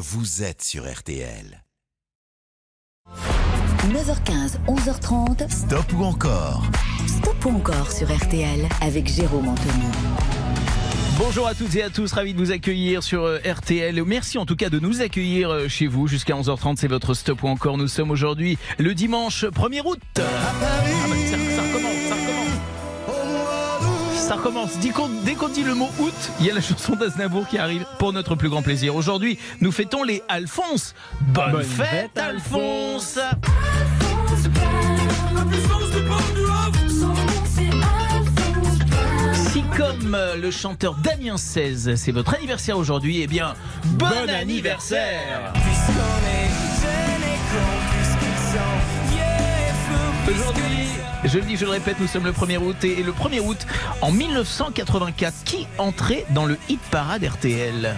vous êtes sur RTL. 9h15, 11h30. Stop ou encore? Stop ou encore sur RTL avec Jérôme Anthony. Bonjour à toutes et à tous, ravi de vous accueillir sur euh, RTL. Merci en tout cas de nous accueillir euh, chez vous jusqu'à 11h30, c'est votre stop ou encore. Nous sommes aujourd'hui le dimanche 1er août. Ah bah, ça, ça recommence, ça recommence. Ça recommence. Dès qu'on, dès qu'on dit le mot août, il y a la chanson d'Aznavour qui arrive pour notre plus grand plaisir. Aujourd'hui, nous fêtons les Alphonse. Bonne, Bonne fête, fête, Alphonse. Si comme euh, le chanteur Damien 16, c'est votre anniversaire aujourd'hui, eh bien, bon, Bon anniversaire Aujourd'hui, je le dis, je le répète, nous sommes le 1er août et le 1er août en 1984, qui entrait dans le hit parade RTL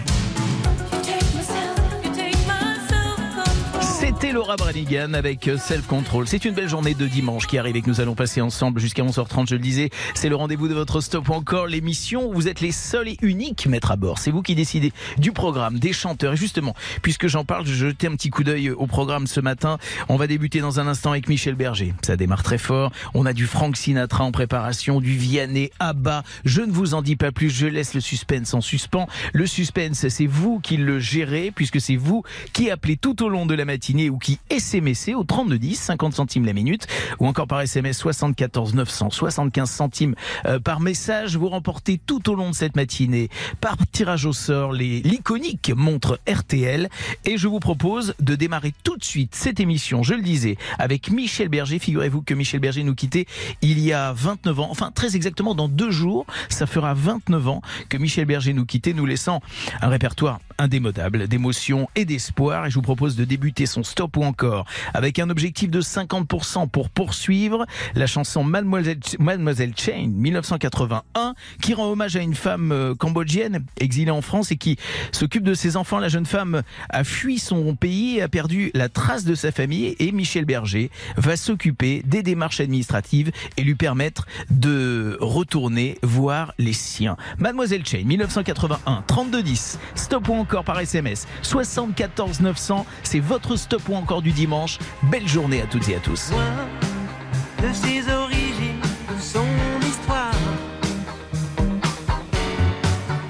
C'était Laura Branigan avec Self Control. C'est une belle journée de dimanche qui arrive et que nous allons passer ensemble jusqu'à 11h30, je le disais. C'est le rendez-vous de votre stop encore l'émission où vous êtes les seuls et uniques maîtres à bord. C'est vous qui décidez du programme, des chanteurs. Et justement, puisque j'en parle, je jetais un petit coup d'œil au programme ce matin. On va débuter dans un instant avec Michel Berger. Ça démarre très fort. On a du Frank Sinatra en préparation, du Vianney, Abba. Je ne vous en dis pas plus, je laisse le suspense en suspens. Le suspense, c'est vous qui le gérez puisque c'est vous qui appelez tout au long de la matinée ou qui SMSez au 3210, 50 centimes la minute, ou encore par SMS 74 900, 75 centimes euh, par message. Vous remportez tout au long de cette matinée, par tirage au sort, les l'iconique montre RTL. Et je vous propose de démarrer tout de suite cette émission, je le disais, avec Michel Berger. Figurez-vous que Michel Berger nous quittait il y a 29 ans, enfin très exactement dans deux jours, ça fera 29 ans que Michel Berger nous quittait, nous laissant un répertoire indémodable d'émotions et d'espoir. Et je vous propose de débuter son stop ou encore avec un objectif de 50% pour poursuivre la chanson Mademoiselle, Mademoiselle Chain 1981 qui rend hommage à une femme euh, cambodgienne exilée en France et qui s'occupe de ses enfants. La jeune femme a fui son pays et a perdu la trace de sa famille et Michel Berger va s'occuper des démarches administratives et lui permettre de retourner voir les siens. Mademoiselle Chain 1981 3210 stop ou encore par SMS 74 900 c'est votre stop ou encore du dimanche. Belle journée à toutes et à tous.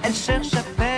Elle cherche à perdre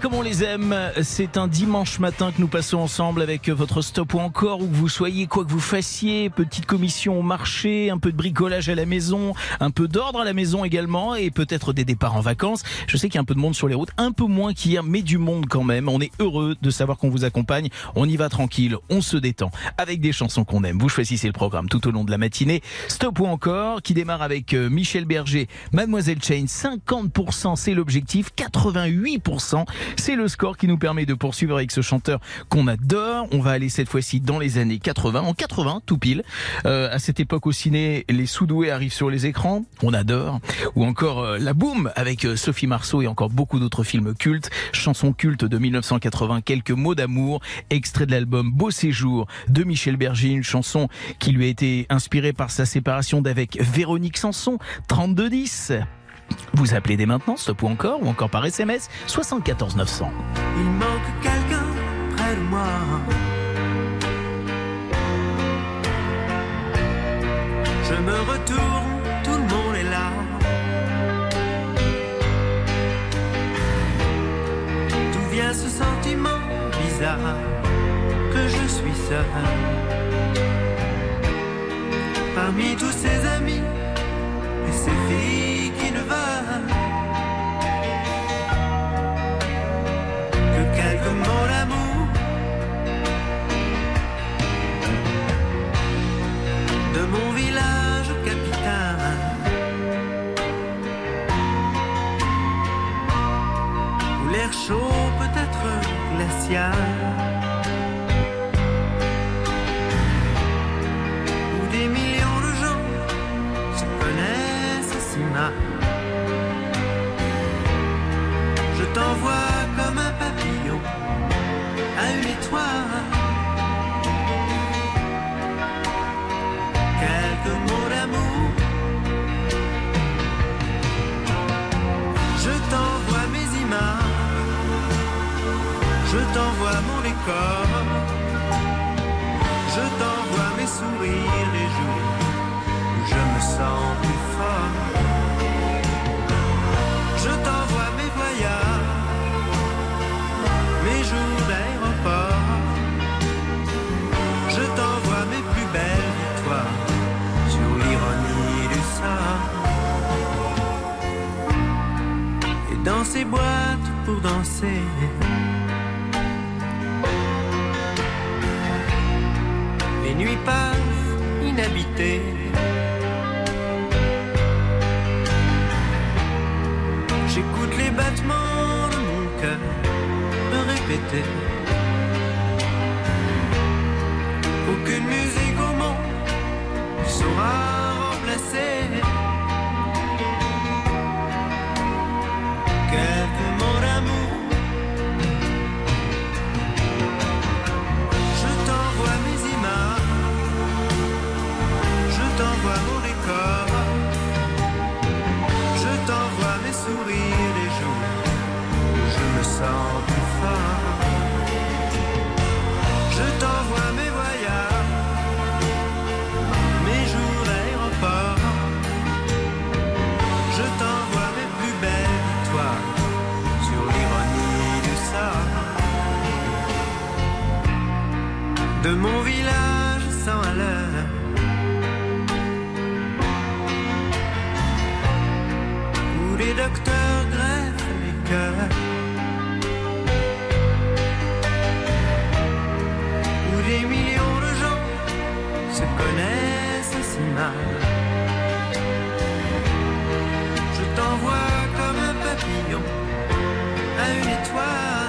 Rico on les aime, c'est un dimanche matin que nous passons ensemble avec votre stop ou encore où que vous soyez, quoi que vous fassiez, petite commission au marché, un peu de bricolage à la maison, un peu d'ordre à la maison également et peut-être des départs en vacances. Je sais qu'il y a un peu de monde sur les routes, un peu moins qu'hier, mais du monde quand même. On est heureux de savoir qu'on vous accompagne. On y va tranquille, on se détend avec des chansons qu'on aime. Vous choisissez le programme tout au long de la matinée. Stop ou encore qui démarre avec euh, Michel Berger, Mademoiselle Chain, 50% c'est l'objectif, 88% c'est le score qui nous permet de poursuivre avec ce chanteur qu'on adore. On va aller cette fois-ci dans les années 80, en 80 tout pile. Euh, à cette époque au ciné, les Soudoués arrivent sur les écrans, on adore. Ou encore euh, La Boum avec euh, Sophie Marceau et encore beaucoup d'autres films cultes. Chanson culte de 1980, quelques mots d'amour, extrait de l'album Beau Séjour de Michel Berger, une chanson qui lui a été inspirée par sa séparation d'avec Véronique Sanson, 3210. Vous appelez dès maintenant, stop ou encore, ou encore par SMS, 74 900. Il manque quelqu'un près de moi. Je me retourne, tout le monde est là. D'où vient ce sentiment bizarre que je suis seul? Parmi tous ces amis et ces filles que quelques mots d'amour de mon village capitaine. Où l'air chaud peut être glacial. Où des millions de gens se connaissent si mal. Je t'envoie comme un papillon à une étoile. Quelques mots d'amour. Je t'envoie mes images. Je t'envoie mon décor. Danser. Les nuits passent inhabitées. J'écoute les battements de mon cœur me répéter. Aucune musique au monde ne saura remplacer. Je t'envoie mes voyages, mes jours d'aéroport. Je t'envoie mes plus belles victoires sur l'ironie du sort. De mon village sans à où les docteurs greffent les cœurs. Je t'envoie comme un papillon à une étoile.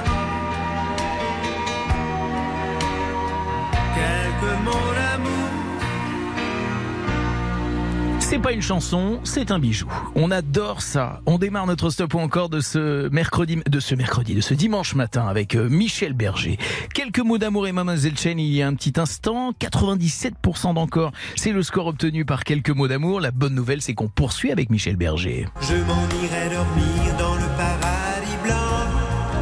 C'est pas une chanson, c'est un bijou. On adore ça. On démarre notre stop ou encore de ce mercredi, de ce mercredi, de ce dimanche matin avec euh, Michel Berger. Quelques mots d'amour et Mademoiselle Chen il y a un petit instant. 97% d'encore. C'est le score obtenu par quelques mots d'amour. La bonne nouvelle, c'est qu'on poursuit avec Michel Berger.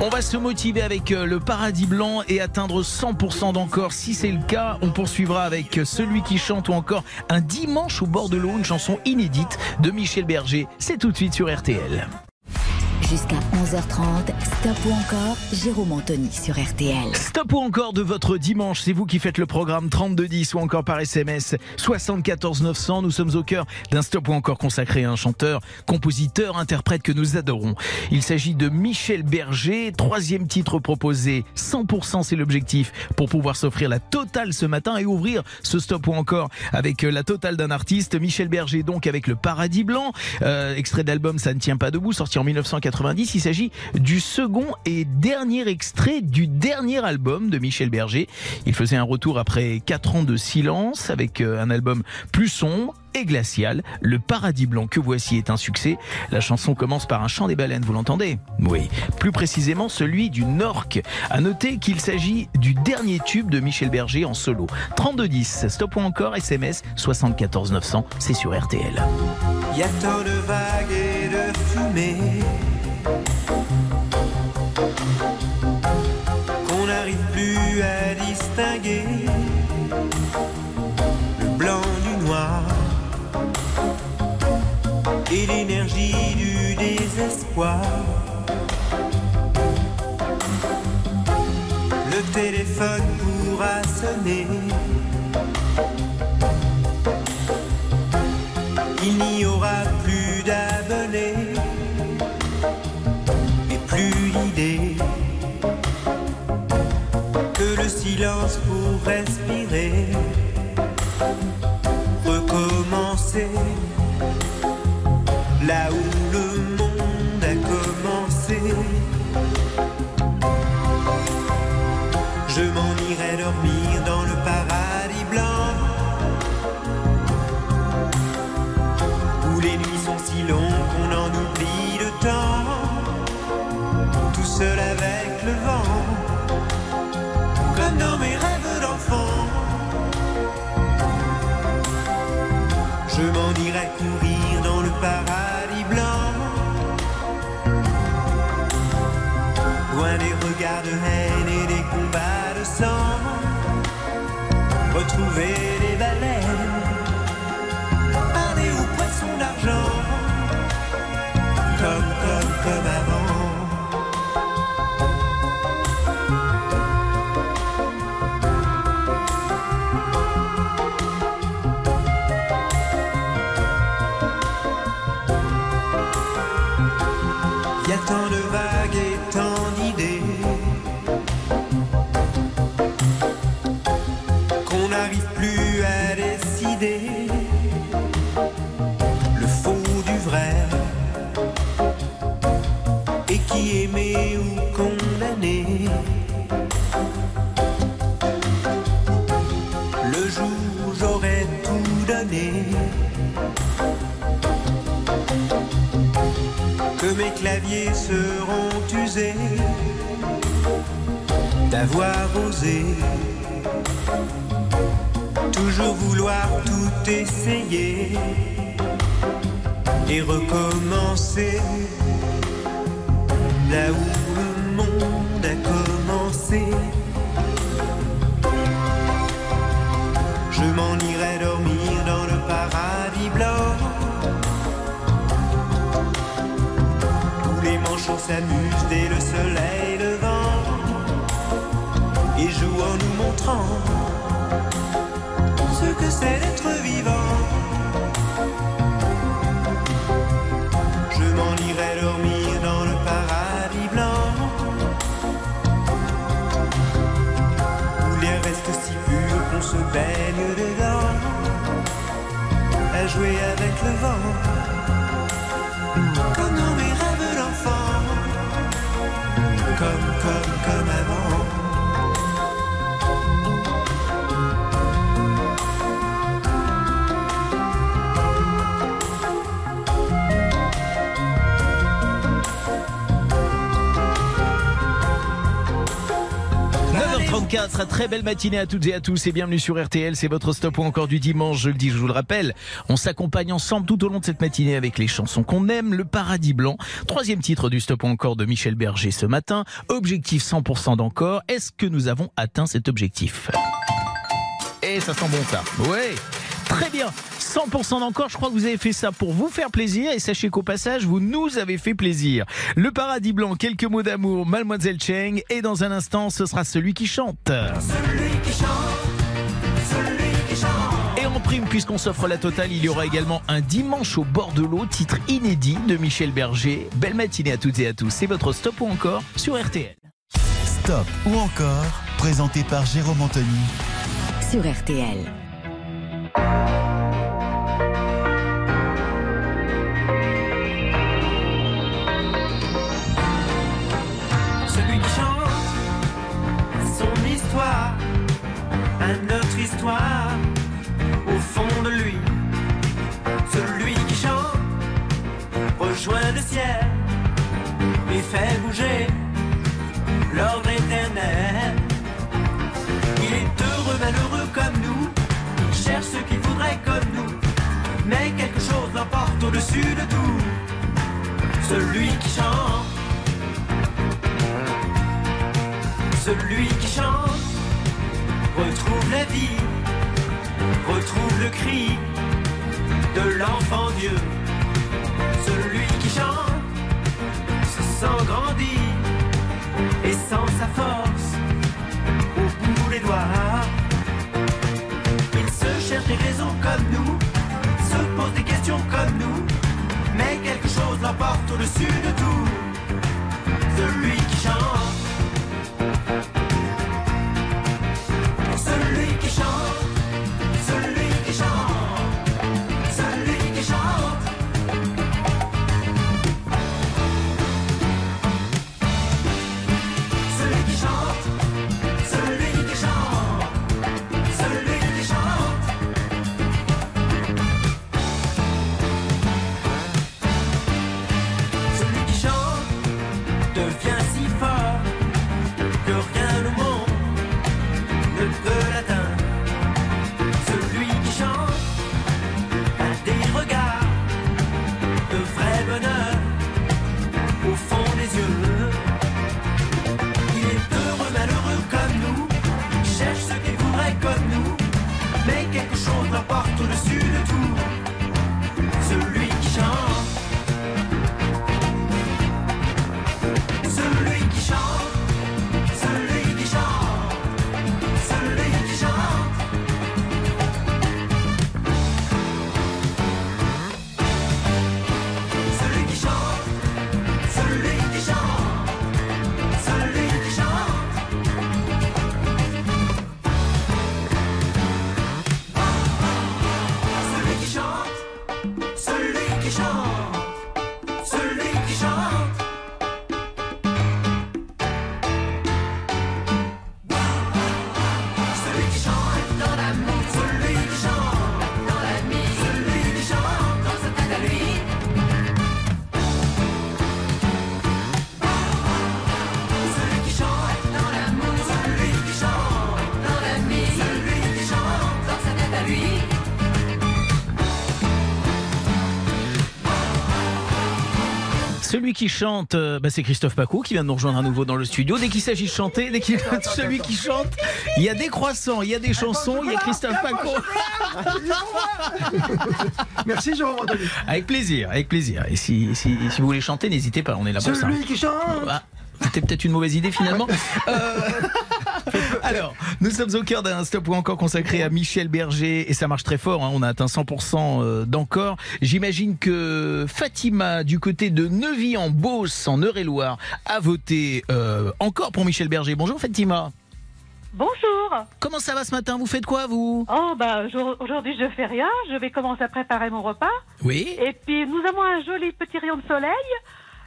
On va se motiver avec euh, le paradis blanc et atteindre 100% d'encore. Si c'est le cas, on poursuivra avec euh, celui qui chante ou encore un dimanche au bord de l'eau, une chanson inédite de Michel Berger. C'est tout de suite sur RTL. Jusqu'à 11h30, Stop ou encore, Jérôme Anthony sur RTL. Stop ou encore de votre dimanche, c'est vous qui faites le programme 3210 ou encore par SMS 74 900. Nous sommes au cœur d'un Stop ou encore consacré à un chanteur, compositeur, interprète que nous adorons. Il s'agit de Michel Berger, troisième titre proposé. 100% c'est l'objectif pour pouvoir s'offrir la totale ce matin et ouvrir ce Stop ou encore avec la totale d'un artiste. Michel Berger donc avec le Paradis Blanc, euh, extrait d'album Ça ne tient pas debout, sorti en 1990. Il s'agit du second et dernier extrait du dernier album de Michel Berger. Il faisait un retour après 4 ans de silence avec euh, un album plus sombre et glacial. Le Paradis Blanc que voici est un succès. La chanson commence par un chant des baleines, vous l'entendez? Oui. Plus précisément celui du Norque. À noter qu'il s'agit du dernier tube de Michel Berger en solo. 3210, stop ou encore SMS 74 900, c'est sur RTL. Tant de vagues et de qu'on n'arrive plus à distinguer le blanc du noir et l'énergie du désespoir. Le téléphone pourra sonner. N'arrive plus à décider le faux du vrai et qui aimé ou condamné. Le jour où j'aurais tout donné, que mes claviers seront usés d'avoir osé toujours vouloir tout essayer et recommencer là où le monde a commencé. Je m'en irai dormir dans le paradis blanc où les manchots s'amusent dès le soleil levant et jouent en nous montrant c'est d'être vivant. Je m'en irai dormir dans le paradis blanc, où l'air reste si pur qu'on se baigne dedans, à jouer avec le vent, comme dans mes rêves d'enfant, comme, comme, comme 8h34, très belle matinée à toutes et à tous et bienvenue sur RTL, c'est votre stop ou encore du dimanche, je le dis, je vous le rappelle. On s'accompagne ensemble tout au long de cette matinée avec les chansons qu'on aime, le paradis blanc, troisième titre du stop ou encore de Michel Berger ce matin, objectif 100% d'encore, est-ce que nous avons atteint cet objectif? Et ça sent bon ça, ouais. Très bien, 100% d'encore, je crois que vous avez fait ça pour vous faire plaisir et sachez qu'au passage, vous nous avez fait plaisir. Le paradis blanc, quelques mots d'amour, Mademoiselle Cheng et dans un instant, ce sera celui qui chante. Celui qui chante, celui qui chante. Et en prime, puisqu'on s'offre la totale, il y aura également un dimanche au bord de l'eau, titre inédit de Michel Berger. Belle matinée à toutes et à tous. C'est votre stop ou encore sur RTL. Stop ou encore, présenté par Jérôme Anthony. Sur RTL. À notre histoire, au fond de lui. Celui qui chante rejoint le ciel et fait bouger l'ordre éternel. Il est heureux, malheureux comme nous, il cherche ce qu'il voudrait comme nous, mais quelque chose l'emporte au-dessus de tout. Celui qui chante. Celui qui chante retrouve la vie, retrouve le cri de l'enfant Dieu. Celui qui chante se sent grandir et sent sa force au bout des doigts. Il se cherche des raisons comme nous, se pose des questions comme nous, mais quelque chose l'emporte au-dessus de tout. Celui qui chante. Celui qui chante, euh, bah, c'est Christophe Paco qui vient de nous rejoindre à nouveau dans le studio. Dès qu'il s'agit de chanter, dès qu'il celui qui chante, il y a des croissants, il y a des chansons, il y a Christophe Paco. Merci Anthony. Avec plaisir, avec plaisir. Et si, si, si vous voulez chanter, n'hésitez pas, on est là pour ça. Celui qui chante. Ah, C'était peut-être une mauvaise idée finalement. Euh, Alors, nous sommes au cœur d'un stop ou encore consacré à Michel Berger et ça marche très fort. hein, on a atteint 100% euh, d'encore. J'imagine que Fatima, du côté de Neuvy en Eure-et-Loire, a voté euh, encore pour Michel Berger. Bonjour Fatima. Bonjour. Comment ça va ce matin? Vous faites quoi vous? Oh bah jour- aujourd'hui je fais rien, je vais commencer à préparer mon repas. Oui. Et puis nous avons un joli petit rayon de soleil.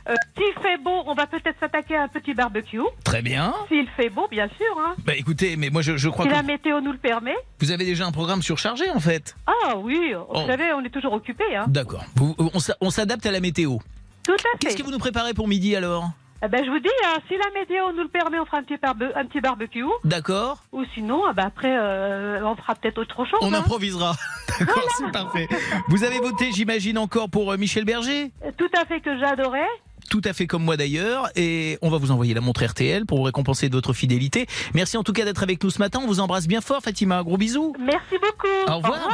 Euh, S'il fait beau, on va peut-être s'attaquer à un petit barbecue. Très bien. S'il fait beau, bien sûr. Hein. Bah écoutez, mais moi je, je crois Si que la météo nous le permet. vous avez déjà un programme surchargé en fait. Ah oui, vous Oh. savez, on est toujours occupé. Hein. D'accord. On s'a- on s'adapte à la météo. Tout à Qu'est-ce fait. que vous nous préparez pour midi alors? Eh ben, je vous dis, hein, si la météo nous le permet, on fera un petit, barbe- un petit barbecue. D'accord Ou sinon, ah ben, après, euh, on fera peut-être autre chose. On hein. improvisera. D'accord, c'est parfait. Vous avez voté, j'imagine, encore pour euh, Michel Berger? Tout à fait que j'adorais. Tout à fait comme moi d'ailleurs. Et on va vous envoyer la montre RTL pour vous récompenser de votre fidélité. Merci en tout cas d'être avec nous ce matin. On vous embrasse bien fort, Fatima. Un gros bisou. Merci beaucoup. Au revoir.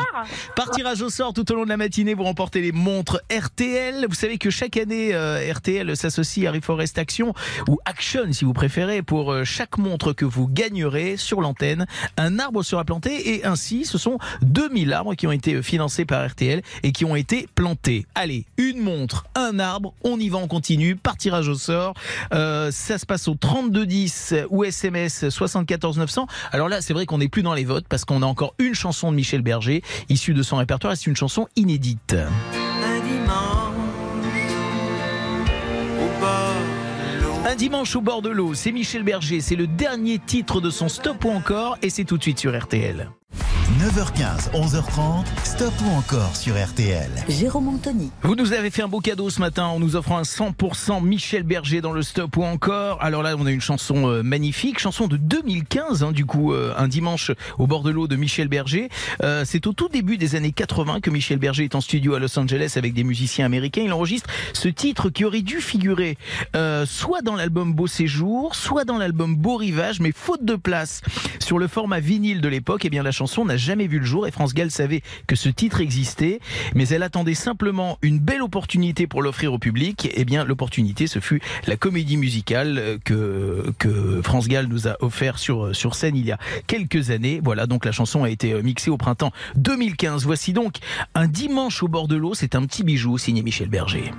Par tirage au sort tout au long de la matinée, vous remportez les montres RTL. Vous savez que chaque année, euh, RTL s'associe à Reforest Action ou Action si vous préférez pour euh, chaque montre que vous gagnerez sur l'antenne. Un arbre sera planté et ainsi, ce sont 2000 arbres qui ont été euh, financés par RTL et qui ont été plantés. Allez, une montre, un arbre, on y va, on continue. Par tirage au sort, Euh, ça se passe au 3210 ou SMS 74 900. Alors là, c'est vrai qu'on n'est plus dans les votes parce qu'on a encore une chanson de Michel Berger issue de son répertoire et c'est une chanson inédite. Un dimanche au bord de l'eau. Un dimanche au bord de l'eau, c'est Michel Berger, c'est le dernier titre de son Stop ou encore et c'est tout de suite sur RTL. 9h15, 11h30, stop ou encore sur RTL. Jérôme Anthony. Vous nous avez fait un beau cadeau ce matin en nous offrant un 100% Michel Berger dans le stop ou encore. Alors là, on a une chanson euh, magnifique, chanson de 2015, hein, du coup, euh, un dimanche au bord de l'eau de Michel Berger. Euh, c'est au tout début des années 80 que Michel Berger est en studio à Los Angeles avec des musiciens américains. Il enregistre ce titre qui aurait dû figurer euh, soit dans l'album Beau Séjour, soit dans l'album Beau Rivage, mais faute de place sur le format vinyle de l'époque, eh bien la chanson n'a jamais vu le jour et France Gall savait que ce titre existait, mais elle attendait simplement une belle opportunité pour l'offrir au public. Eh bien, l'opportunité, ce fut la comédie musicale euh, que, France Gall nous a offert sur, sur scène il y a quelques années. Voilà, donc la chanson a été euh, mixée au printemps 2015. Voici donc un dimanche au bord de l'eau. C'est un petit bijou signé Michel Berger.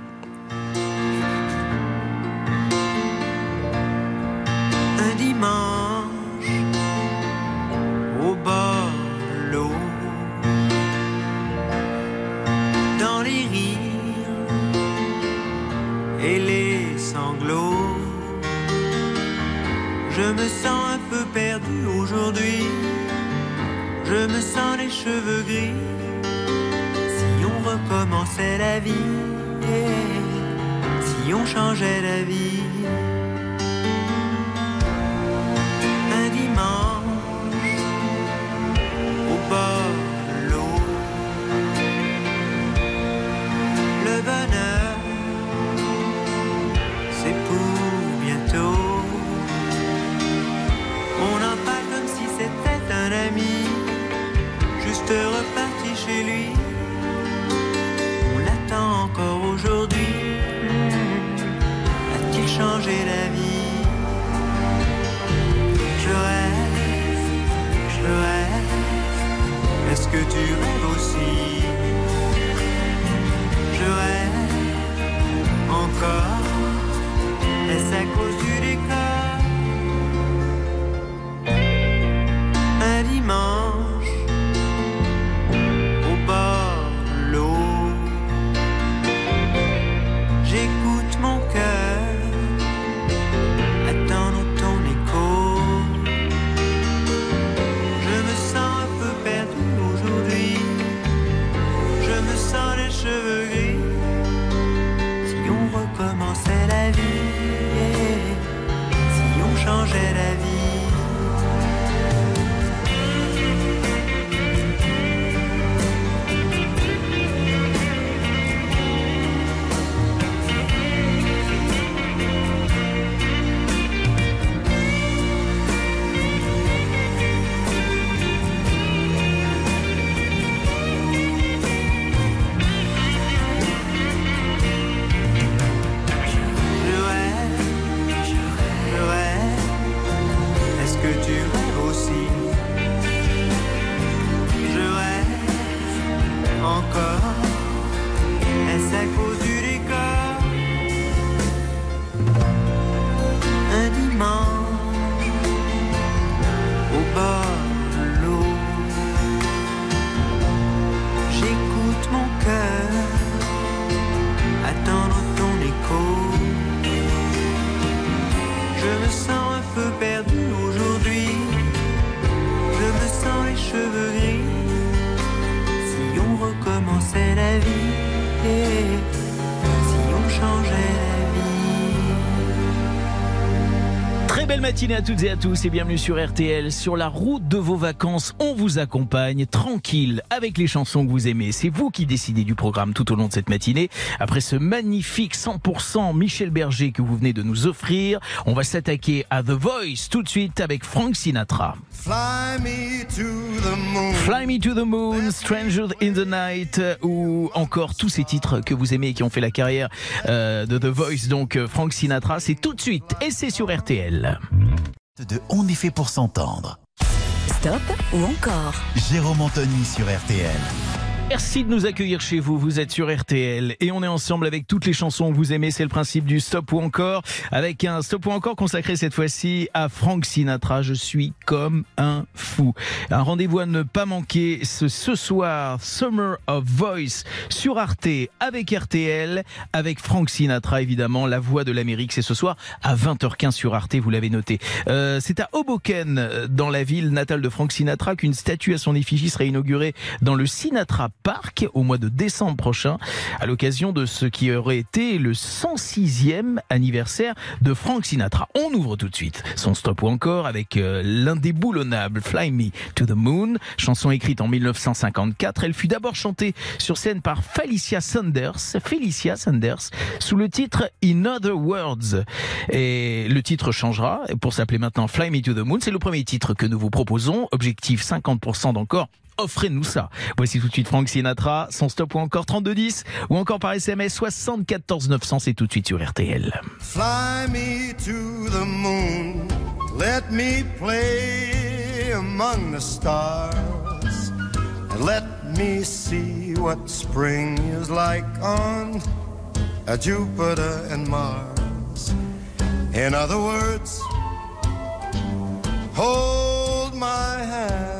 Belle matinée à toutes et à tous et bienvenue sur RTL. Sur la route de vos vacances, on vous accompagne tranquille avec les chansons que vous aimez. C'est vous qui décidez du programme tout au long de cette matinée. Après ce magnifique 100% Michel Berger que vous venez de nous offrir, on va s'attaquer à The Voice tout de suite avec Frank Sinatra. Fly me to the moon. Fly Me to the Moon, Stranger in the Night, ou encore tous ces titres que vous aimez et qui ont fait la carrière euh, de The Voice, donc euh, Frank Sinatra, c'est tout de suite et c'est sur RTL. De On est fait pour s'entendre. Stop ou encore Jérôme Anthony sur RTL. Merci de nous accueillir chez vous. Vous êtes sur RTL et on est ensemble avec toutes les chansons que vous aimez. C'est le principe du stop ou encore avec un stop ou encore consacré cette fois-ci à Frank Sinatra. Je suis comme un fou. Un rendez-vous à ne pas manquer ce, ce soir, Summer of Voice sur Arte avec RTL, avec Frank Sinatra évidemment. La voix de l'Amérique, c'est ce soir à 20h15 sur Arte. Vous l'avez noté. Euh, c'est à Hoboken, dans la ville natale de Frank Sinatra, qu'une statue à son effigie sera inaugurée dans le Sinatra Park au mois de décembre prochain, à l'occasion de ce qui aurait été le 106e anniversaire de Frank Sinatra. On ouvre tout de suite son stop ou encore avec euh, l'indéboulonnable Fly Me to the Moon, chanson écrite en 1954. Elle fut d'abord chantée sur scène par Felicia Sanders, Felicia Sanders, sous le titre In Other Words. Et le titre changera pour s'appeler maintenant Fly Me to the Moon. C'est le premier titre que nous vous proposons. Objectif 50% d'encore offrez-nous ça. Voici tout de suite Frank Sinatra, son stop ou encore 3210 ou encore par SMS 74 900, c'est tout de suite sur RTL. Fly me to the moon. Let me play among the stars. And let me see what spring is like on a Jupiter and Mars. In other words, hold my hand.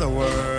Other words,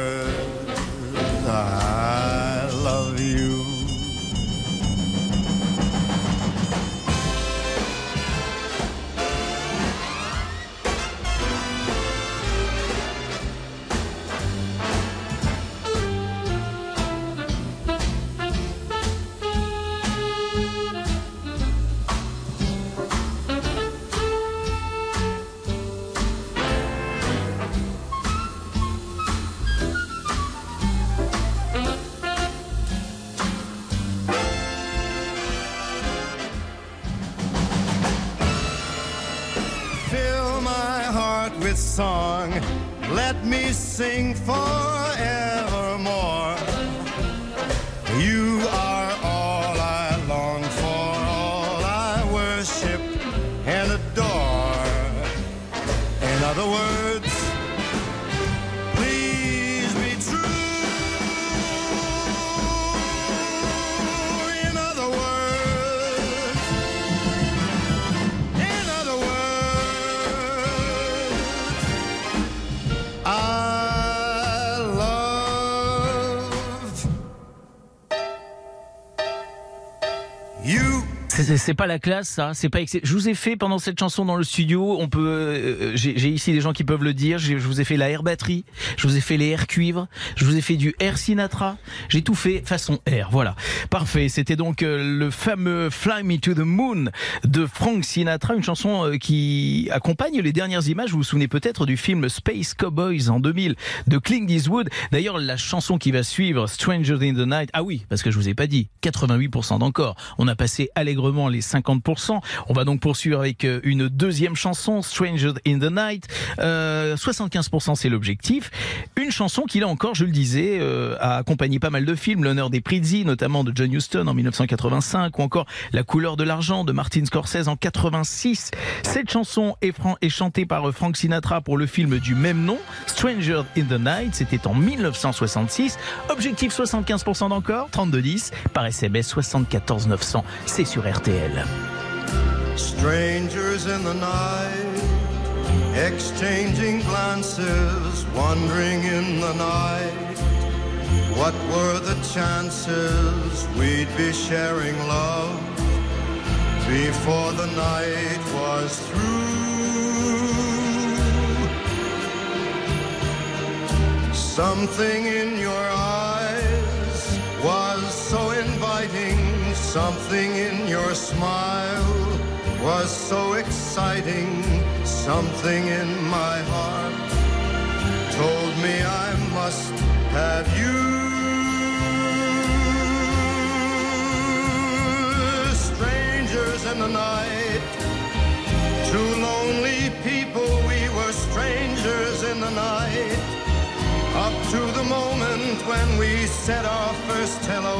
C'est- pas la classe, ça. C'est pas. Je vous ai fait pendant cette chanson dans le studio. On peut. euh, J'ai j'ai ici des gens qui peuvent le dire. Je vous ai fait la air batterie. Je vous ai fait les air cuivre. Je vous ai fait du air Sinatra. J'ai tout fait façon air. Voilà. Parfait. C'était donc euh, le fameux Fly Me to the Moon de Frank Sinatra, une chanson euh, qui accompagne les dernières images. Vous vous souvenez peut-être du film Space Cowboys en 2000 de Clint Eastwood. D'ailleurs, la chanson qui va suivre, Stranger in the Night. Ah oui, parce que je vous ai pas dit. 88% d'encore. On a passé allègrement avant les 50%. On va donc poursuivre avec euh, une deuxième chanson, Stranger in the Night. Euh, 75% c'est l'objectif. Une chanson qui là encore, je le disais, euh, a accompagné pas mal de films, l'honneur des Prizzi, notamment de John Huston en 1985, ou encore La couleur de l'argent de Martin Scorsese en 86. Cette chanson est, chantée par euh, Frank Sinatra pour le film du même nom, Stranger in the Night. C'était en 1966. Objectif 75% d'encore, 3210 par SMS 74 900. C'est sur RTL. Strangers in the night, exchanging glances, wandering in the night. What were the chances we'd be sharing love before the night was through? Something in your eyes something in your smile was so exciting, something in my heart told me I must have you. Strangers in the night, two lonely people, we were strangers in the night. Up to the moment when we said our first hello,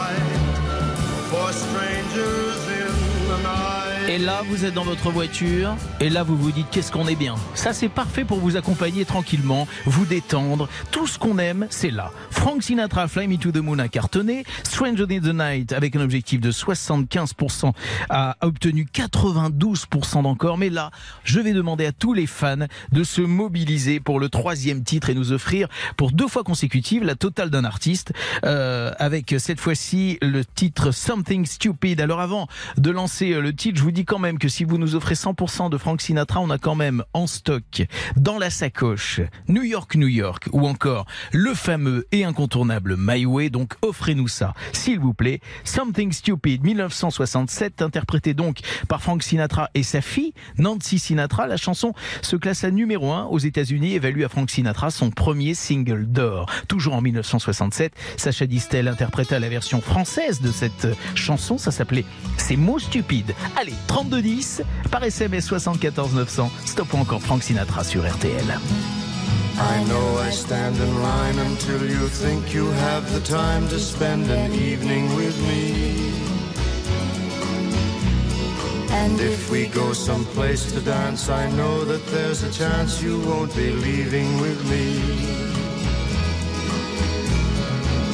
Et là, vous êtes dans votre voiture, et là, vous vous dites qu'est-ce qu'on est bien. Ça, c'est parfait pour vous accompagner tranquillement, vous détendre. Tout ce qu'on aime, c'est là. Frank Sinatra, Fly Me to the Moon a cartonné. Stranger in the Night, avec un objectif de 75%, a obtenu 92% d'encore. Mais là, je vais demander à tous les fans de se mobiliser pour le troisième titre et nous offrir pour deux fois consécutives la totale d'un artiste, euh, avec cette fois-ci le titre Something Stupid. Alors avant de lancer euh, le titre, je vous dis quand même que si vous nous offrez 100% de Frank Sinatra, on a quand même en stock dans la sacoche New York, New York ou encore le fameux et incontournable My Way. Donc offrez-nous ça, s'il vous plaît. Something Stupid 1967, interprété donc par Frank Sinatra et sa fille Nancy Sinatra. La chanson se classe à numéro 1 aux États-Unis, évalue à Frank Sinatra son premier single d'or. Toujours en 1967, Sacha Distel interpréta la version française de cette chanson. Ça s'appelait C'est mots stupides. Allez, 3210 par SMS 74 900. Stop ou encore Frank Sinatra sur RTL. I know I stand in line until you think you have the time to spend an evening with me. And if we go someplace to dance, I know that there's a chance you won't be leaving with me.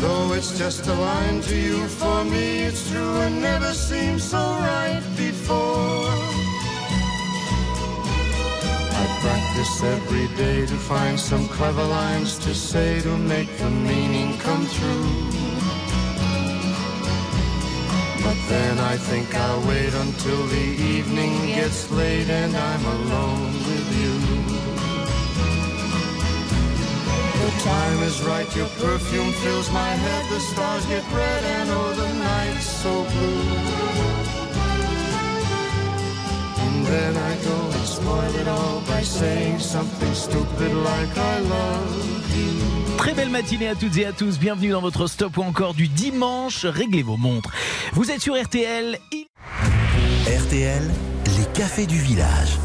Though it's just a line to you, for me it's true and never seemed so right before. I practice every day to find some clever lines to say to make the meaning come true. But then I think I'll wait until the evening gets late and I'm alone with you. Time is right, your perfume fills my head. The stars get red and oh, the night's so blue. And then I go and spoil it all by saying something stupid like I love you. Très belle matinée à toutes et à tous. Bienvenue dans votre stop ou encore du dimanche. Réglez vos montres. Vous êtes sur RTL. Il- RTL, les cafés du village.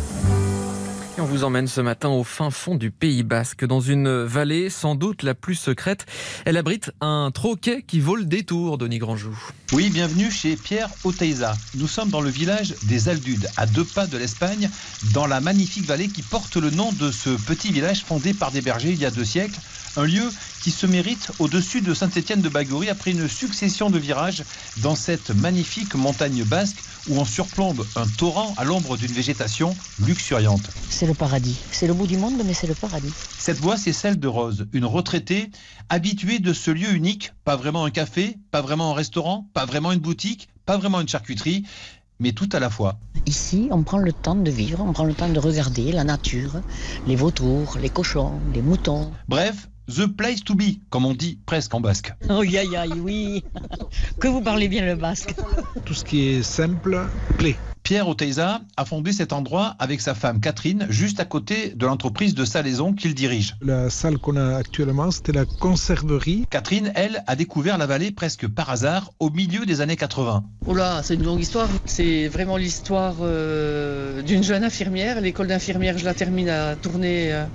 On vous emmène ce matin au fin fond du Pays Basque, dans une vallée sans doute la plus secrète. Elle abrite un troquet qui vaut le détour, Denis Grandjou. Oui, bienvenue chez Pierre Oteiza. Nous sommes dans le village des Aldudes, à deux pas de l'Espagne, dans la magnifique vallée qui porte le nom de ce petit village fondé par des bergers il y a deux siècles. Un lieu qui se mérite au-dessus de Saint-Étienne de Bagory après une succession de virages dans cette magnifique montagne basque où on surplombe un torrent à l'ombre d'une végétation luxuriante. C'est le paradis. C'est le bout du monde, mais c'est le paradis. Cette voix, c'est celle de Rose, une retraitée habituée de ce lieu unique. Pas vraiment un café, pas vraiment un restaurant, pas vraiment une boutique, pas vraiment une charcuterie, mais tout à la fois. Ici, on prend le temps de vivre, on prend le temps de regarder la nature, les vautours, les cochons, les moutons. Bref, the place to be, comme on dit presque en basque. Oh, aïe, aïe, aïe, oui. que vous parlez bien le basque. Tout ce qui est simple plaît. Pierre Oteiza a fondé cet endroit avec sa femme Catherine, juste à côté de l'entreprise de salaison qu'il dirige. La salle qu'on a actuellement, c'était la conserverie. Catherine, elle, a découvert la vallée presque par hasard au milieu des années 80. Oh là, c'est une longue histoire. C'est vraiment l'histoire euh, d'une jeune infirmière. L'école d'infirmière, je la termine à tourner euh,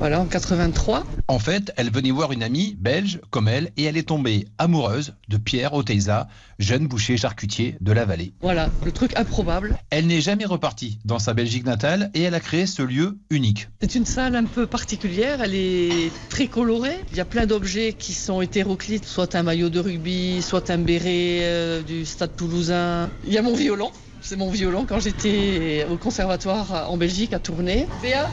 voilà, en 83. En fait, elle venait voir une amie belge comme elle et elle est tombée amoureuse de Pierre Oteiza, jeune boucher charcutier de la vallée. Voilà, le truc improbable. Elle n'est jamais repartie dans sa Belgique natale et elle a créé ce lieu unique. C'est une salle un peu particulière, elle est très colorée. Il y a plein d'objets qui sont hétéroclites, soit un maillot de rugby, soit un béret euh, du stade toulousain. Il y a mon violon. C'est mon violon quand j'étais au conservatoire en Belgique à tourner. Béa,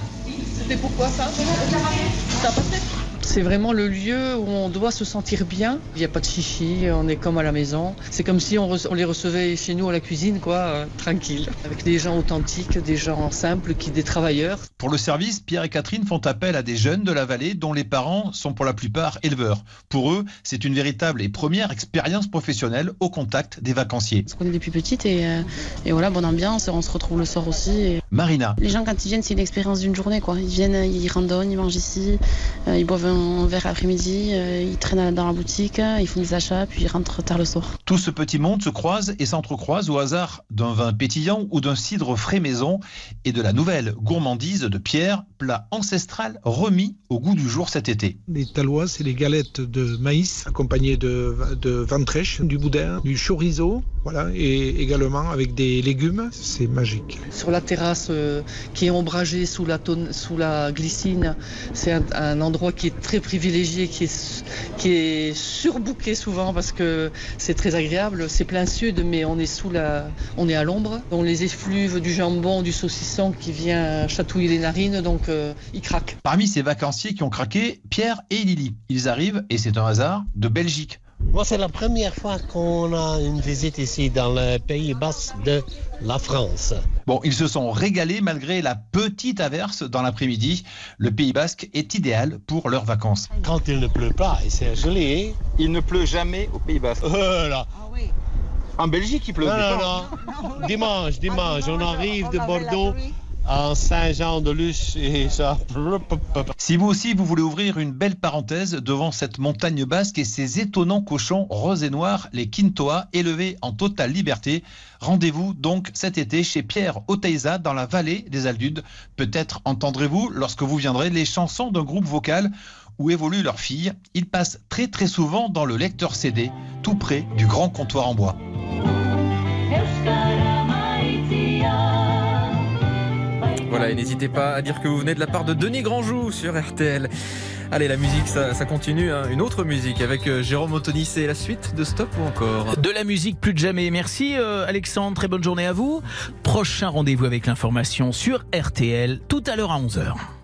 c'était pourquoi ça? Ça passait c'est vraiment le lieu où on doit se sentir bien. Il n'y a pas de chichi, on est comme à la maison. C'est comme si on, on, les recevait chez nous à la cuisine, quoi, euh, tranquille. Avec des gens authentiques, des gens simples, qui des travailleurs. Pour le service, Pierre et Catherine font appel à des jeunes de la vallée dont les parents sont pour la plupart éleveurs. Pour eux, c'est une véritable et première expérience professionnelle au contact des vacanciers. On se connaît depuis petite et, euh, et, voilà, bonne ambiance, on se retrouve le soir aussi. Et... Marina. Les gens, quand ils viennent, c'est une expérience d'une journée, quoi. Ils viennent, ils randonnent, ils mangent ici, euh, ils boivent un verre après-midi, euh, ils traînent dans la boutique, ils font des achats, puis ils rentrent tard le soir. Tout ce petit monde se croise et s'entrecroise au hasard d'un vin pétillant ou d'un cidre frais maison et de la nouvelle gourmandise de Pierre, plat ancestral remis au goût du jour cet été. Les talois, c'est les galettes de maïs accompagnées de, de ventrèche, du boudin, du chorizo, voilà, et également avec des légumes. C'est magique. Sur la terrasse euh, qui est ombragée sous la, tonne, sous la glycine, c'est un, un, endroit qui est très privilégié, qui est, qui est surbooké souvent parce que c'est très agréable. C'est plein sud, mais on est sous la, on est à l'ombre. On les effluves du jambon, du saucisson qui vient chatouiller les narines, donc euh, ils craquent. Parmi ces vacanciers qui ont craqué, Pierre et Lily. Ils arrivent, et c'est un hasard, de Belgique. Moi, c'est la première fois qu'on a une visite ici dans le Pays Basque de la France. Bon, ils se sont régalés malgré la petite averse dans l'après-midi. Le Pays Basque est idéal pour leurs vacances. Quand il ne pleut pas, et c'est gelé. Il ne pleut jamais au Pays Basque. Là. Ah oui. En Belgique, il pleut. Non, non, non. dimanche, dimanche, on arrive de Bordeaux en Saint-Jean-de-Luz et ça. Si vous aussi vous voulez ouvrir une belle parenthèse devant cette montagne basque et ces étonnants cochons roses et noirs, les Quintoa, élevés en totale liberté, rendez-vous donc cet été chez Pierre Oteiza dans la vallée des Aldudes. Peut-être entendrez-vous, lorsque vous viendrez, les chansons d'un groupe vocal où évolue leur fille. Ils passent très très souvent dans le lecteur CD, tout près du grand comptoir en bois. N'hésitez pas à dire que vous venez de la part de Denis Grandjou sur RTL. Allez, la musique, ça, ça continue. Hein. Une autre musique avec euh, Jérôme Anthony. C'est la suite de Stop ou encore? De la musique plus de jamais. Merci euh, Alexandre, très bonne journée à vous. Prochain rendez-vous avec l'information sur RTL tout à l'heure à 11h.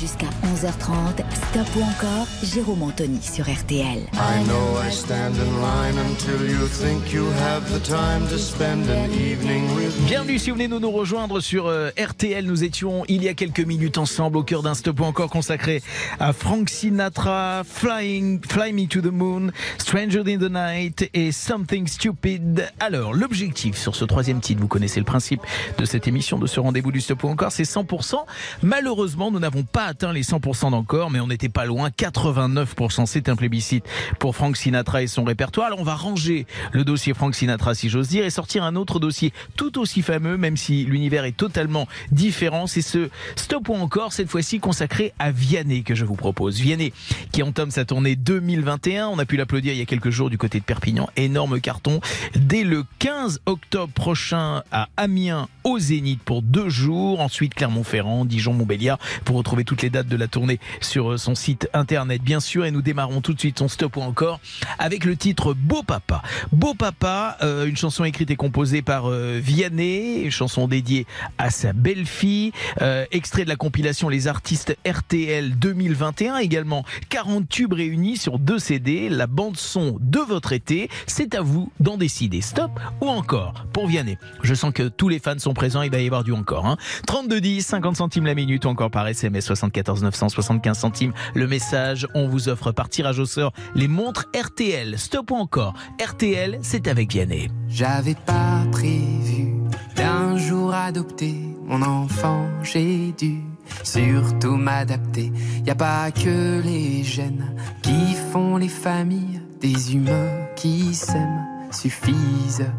Jusqu'à 11h30, Stop ou encore, Jérôme Anthony sur RTL. I know I stand in line until you think you have the time to spend an evening with me. Bienvenue si vous venez de nous rejoindre sur euh, RTL. Nous étions il y a quelques minutes ensemble au cœur d'un stop ou encore consacré à Frank Sinatra, Flying, Fly Me to the Moon, Stranger in the Night et Something Stupid. Alors, l'objectif sur ce troisième titre, vous connaissez le principe de cette émission, de ce rendez-vous du stop ou encore, c'est 100%. Malheureusement, nous n'avons pas atteint les 100% d'encore, mais on n'était pas loin. 89%, c'est un plébiscite pour Frank Sinatra et son répertoire. Alors, on va ranger le dossier Frank Sinatra, si j'ose dire, et sortir un autre dossier tout aussi fameux, même si l'univers est totalement différent. C'est ce stop ou encore, cette fois-ci consacré à Vianney que je vous propose. Vianney qui entame sa tournée 2021. On a pu l'applaudir il y a quelques jours du côté de Perpignan. Énorme carton. Dès le 15 octobre prochain à Amiens au Zénith pour deux jours. Ensuite Clermont-Ferrand, Dijon, Montbéliard. Pour retrouver toutes les dates de la tournée sur euh, son site internet, bien sûr. Et nous démarrons tout de suite son stop ou encore avec le titre Beau Papa. Beau Papa, euh, une chanson écrite et composée par euh, Vianney, une chanson dédiée à sa belle-fille, euh, extrait de la compilation Les artistes RTL 2021, également 40 tubes réunis sur deux CD, la bande son de votre été, c'est à vous d'en décider. Stop ou encore pour Vianney. Je sens que tous les fans sont présents, il va y avoir du encore. Hein. 32 10, 50 centimes la minute ou encore par SMS 74 975 centimes le message. On vous offre par tirage au sort les montres RTL. Stop ou encore RTL, c'est avec Vianney. J'avais pas prévu d'un jour adopter mon enfant, j'ai dû surtout m'adapter. Y a pas que les gènes qui font les familles, des humains qui s'aiment suffisent.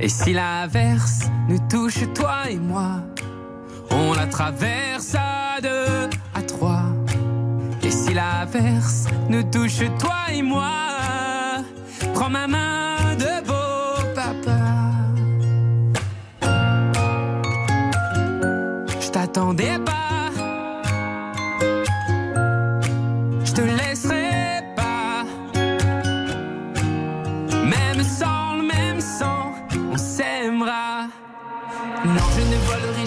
Et si l'inverse nous touche, toi et moi, on la traverse à deux, à trois. Et si l'inverse nous touche, toi et moi, prends ma main de beau papa. Je t'attendais pas.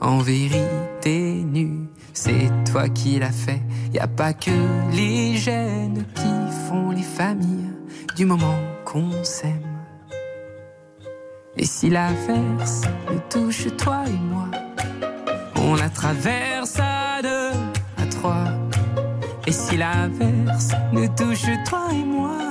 en vérité nu. C'est toi qui l'as fait. Y a pas que les gènes qui font les familles du moment qu'on s'aime. Et si l'inverse nous touche toi et moi, on la traverse à deux, à trois. Et si l'inverse nous touche toi et moi,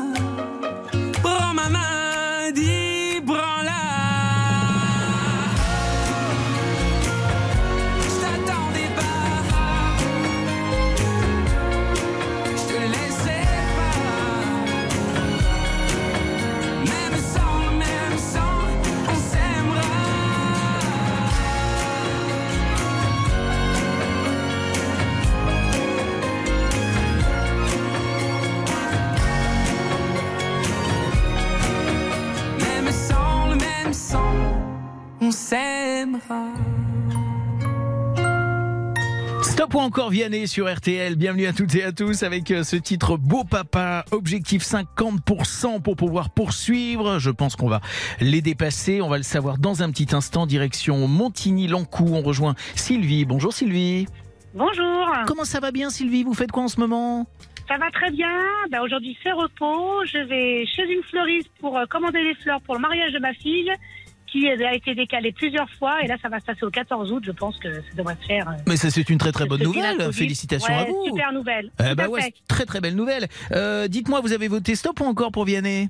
on s'aimera. Stop ou encore Vianney sur RTL. Bienvenue à toutes et à tous avec euh, ce titre Beau Papa. Objectif 50% pour pouvoir poursuivre. Je pense qu'on va les dépasser. On va le savoir dans un petit instant. Direction Montigny-Lancoux. On rejoint Sylvie. Bonjour Sylvie. Bonjour. Comment ça va bien Sylvie? Vous faites quoi en ce moment? Ça va très bien. Ben, Aujourd'hui, c'est repos. Je vais chez une fleuriste pour euh, commander les fleurs pour le mariage de ma fille qui a été décalé plusieurs fois. Et là, ça va se passer au 14 août. Je pense que ça devrait se faire. euh, Mais ça, c'est une très très bonne nouvelle. Félicitations Ouais, à vous. Super nouvelle. Eh Tout bah ouais, très très belle nouvelle. Euh, Dites-moi, vous avez voté stop ou encore pour Vianney?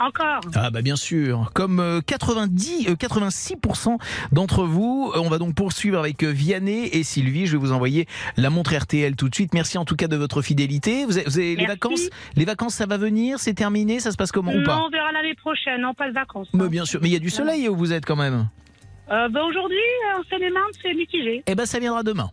Encore. Ah bah bien sûr, comme euh, 90, euh, 86% d'entre vous, Euh, on va donc poursuivre avec euh, Vianney et Sylvie. Je vais vous envoyer la montre RTL tout de suite. Merci en tout cas de votre fidélité. Vous avez, vous avez les vacances, les vacances, ça va venir, c'est terminé, ça se passe comment ou pas? On verra l'année prochaine. Non, pas de vacances. Mais bien sûr, mais il y a du soleil où vous êtes quand même. Euh, bah, Aujourd'hui, en Seine-et-Marne, c'est mitigé. Eh ben ça viendra demain.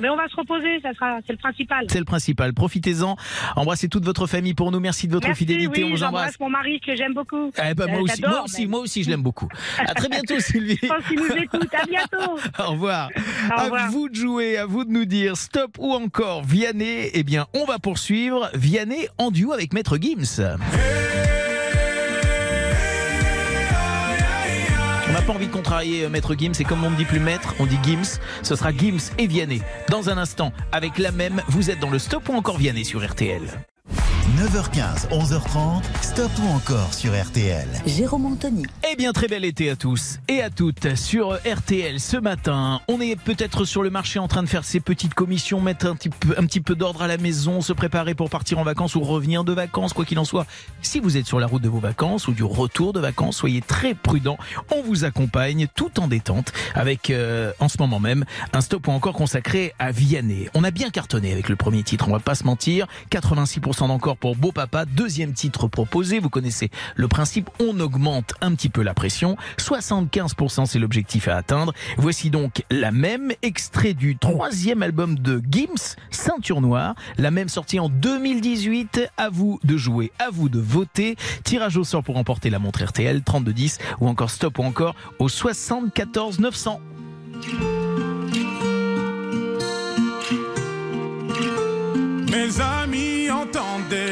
Mais on va se reposer, ça sera, c'est le principal. C'est le principal. Profitez-en. Embrassez toute votre famille pour nous. Merci de votre Merci, fidélité. oui, on vous embrasse. j'embrasse mon mari que j'aime beaucoup. Eh ben, moi Euh, aussi, moi aussi, moi aussi, je l'aime beaucoup. À très bientôt, Sylvie. Je pense qu'il nous écoute. À bientôt. Au revoir. Au À vous de jouer, à vous de nous dire stop ou encore Vianney. Eh bien, on va poursuivre Vianney en duo avec Maître Gims. Pas envie de contrarier euh, Maître Gims, et comme on ne dit plus Maître, on dit Gims. Ce sera Gims et Vianney. Dans un instant, avec la même, vous êtes dans le stop ou encore Vianney sur RTL. 9h15, 11h30, stop ou encore sur RTL. Jérôme Anthony. Eh bien, très bel été à tous et à toutes sur RTL ce matin. On est peut-être sur le marché en train de faire ses petites commissions, mettre un petit peu, un petit peu d'ordre à la maison, se préparer pour partir en vacances ou revenir de vacances, quoi qu'il en soit. Si vous êtes sur la route de vos vacances ou du retour de vacances, soyez très prudents. On vous accompagne tout en détente avec, euh, en ce moment même, un stop ou encore consacré à Vianney. On a bien cartonné avec le premier titre, on va pas se mentir. 86% d'encore pour Beau Papa. Deuxième titre proposé, vous connaissez le principe, on augmente un petit peu la pression. 75% c'est l'objectif à atteindre. Voici donc la même, extrait du troisième album de Gims, Ceinture Noire. La même sortie en 2018. À vous de jouer, à vous de voter. Tirage au sort pour remporter la montre RTL 3210 ou encore stop ou encore au 74 900. Mes amis entendaient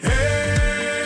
Hey,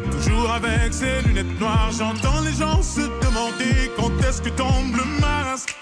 Toujours avec ces lunettes noires, j'entends les gens se demander quand est-ce que tombe le masque.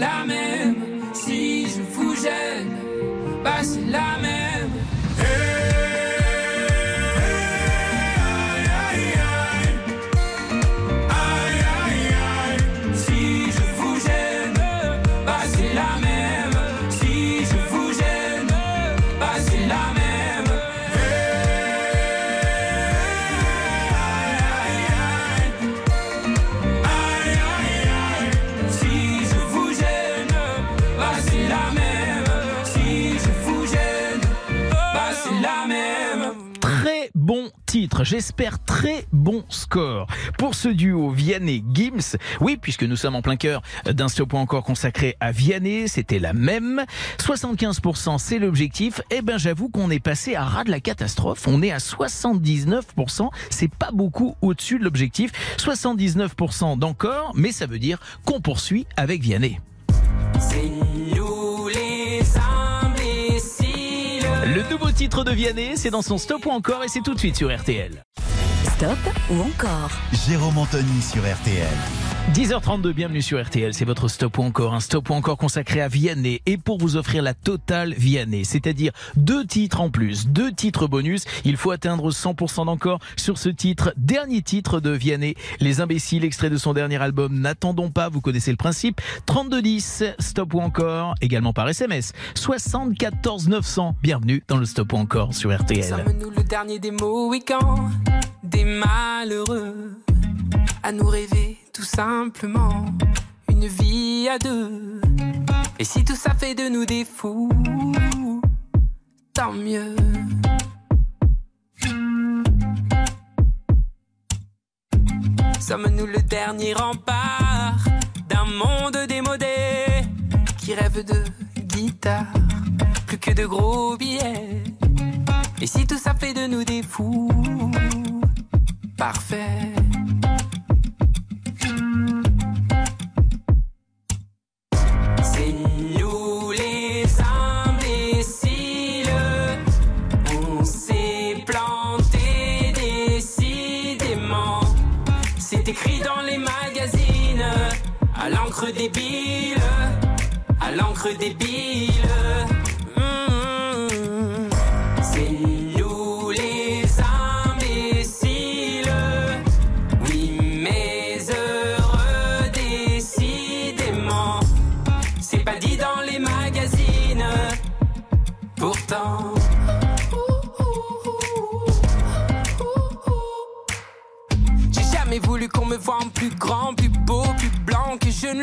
La J'espère très bon score pour ce duo Vianney-Gims. Oui, puisque nous sommes en plein cœur d'un stop encore consacré à Vianney. C'était la même. 75%, c'est l'objectif. Eh ben, j'avoue qu'on est passé à ras de la catastrophe. On est à 79%. C'est pas beaucoup au-dessus de l'objectif. 79% d'encore, mais ça veut dire qu'on poursuit avec Vianney. Le nouveau titre de Vianney, c'est dans son stop ou encore et c'est tout de suite sur RTL. Stop ou encore Jérôme Anthony sur RTL. 10h32, bienvenue sur RTL, c'est votre stop ou encore, un stop ou encore consacré à Vianney et pour vous offrir la totale Vianney, c'est-à-dire deux titres en plus, deux titres bonus, il faut atteindre 100% d'encore sur ce titre, dernier titre de Vianney, Les Imbéciles, extrait de son dernier album, N'attendons pas, vous connaissez le principe, 3210, stop ou encore, également par SMS, 74 900, bienvenue dans le stop ou encore sur RTL. Sommes-nous le dernier des des malheureux, à nous rêver tout simplement une vie à deux. Et si tout ça fait de nous des fous, tant mieux. Sommes-nous le dernier rempart d'un monde démodé qui rêve de guitare, plus que de gros billets? Et si tout ça fait de nous des fous, parfait. L'encre débile. À l'encre débile.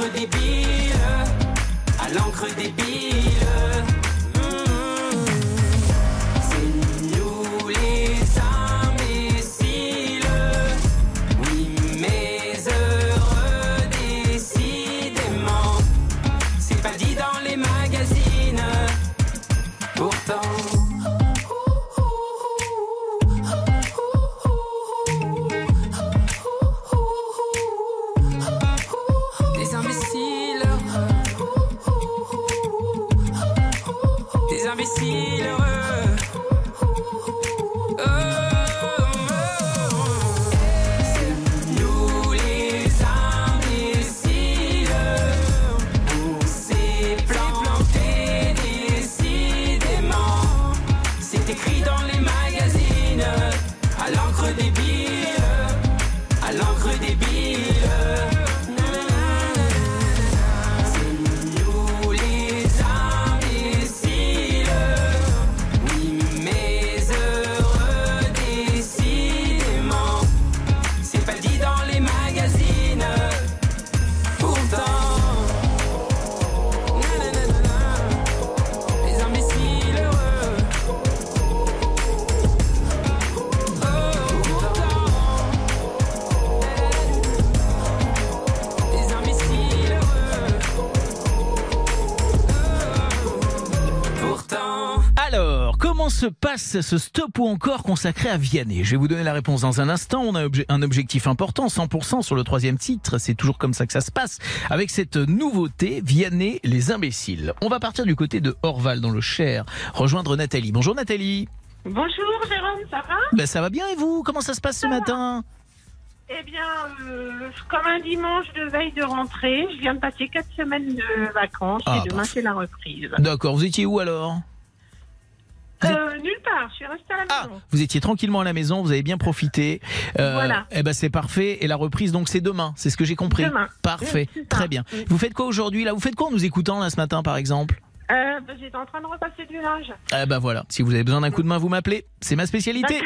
L'encre débile. À l'encre débile. Heureux. Se passe ce stop ou encore consacré à Vianney? Je vais vous donner la réponse dans un instant. On a un objectif important, 100% sur le troisième titre. C'est toujours comme ça que ça se passe. Avec cette nouveauté, Vianney, les imbéciles. On va partir du côté de Orval dans le Cher, rejoindre Nathalie. Bonjour Nathalie. Bonjour Jérôme, ça va? Ben, ça va bien et vous? Comment ça se passe ce matin? Eh bien, euh, comme un dimanche de veille de rentrée, je viens de passer quatre semaines de vacances Ah, et demain c'est la reprise. D'accord, vous étiez où alors? Euh, nulle part, je suis restée à la maison. Vous étiez tranquillement à la maison, vous avez bien profité. Euh, Voilà. Eh ben c'est parfait. Et la reprise donc c'est demain, c'est ce que j'ai compris. Demain. Parfait, Oui, très bien. Vous faites quoi aujourd'hui là? Vous faites quoi en nous écoutant là ce matin par exemple? Euh, bah, J'étais en train de repasser du linge. Eh ben voilà, si vous avez besoin d'un coup de main, vous m'appelez. C'est ma spécialité.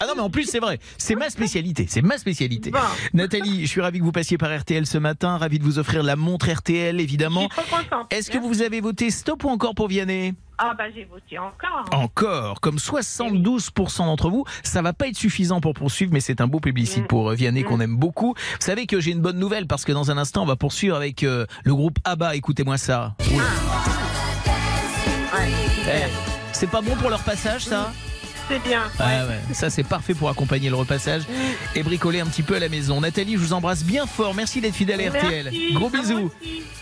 Ah non mais en plus c'est vrai, c'est ma spécialité, c'est ma spécialité. Nathalie, je suis ravi que vous passiez par RTL ce matin, ravi de vous offrir la montre RTL évidemment. Je suis trop contente. Est-ce que vous avez voté stop ou encore pour Vianney? Ah bah j'ai voté encore. Encore, comme 72% d'entre vous, ça va pas être suffisant pour poursuivre, mais c'est un beau plébiscite pour euh, Vianney qu'on aime beaucoup. Vous savez que j'ai une bonne nouvelle parce que dans un instant, on va poursuivre avec euh, le groupe ABBA. Écoutez-moi ça. Oula. Eh, c'est pas bon pour leur passage, ça? C'est bien. Ah ouais, ça c'est parfait pour accompagner le repassage et bricoler un petit peu à la maison. Nathalie, je vous embrasse bien fort. Merci d'être fidèle à RTL. Merci. Gros bisous.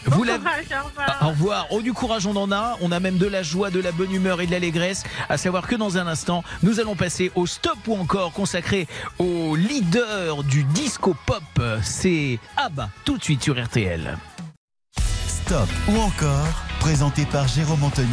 Vous courage, au revoir. Ah, Au revoir. Oh, du courage, on en a. On a même de la joie, de la bonne humeur et de l'allégresse. À savoir que dans un instant, nous allons passer au stop ou encore consacré au leader du disco pop. C'est ABBA, tout de suite sur RTL. Stop ou encore, présenté par Jérôme Anthony.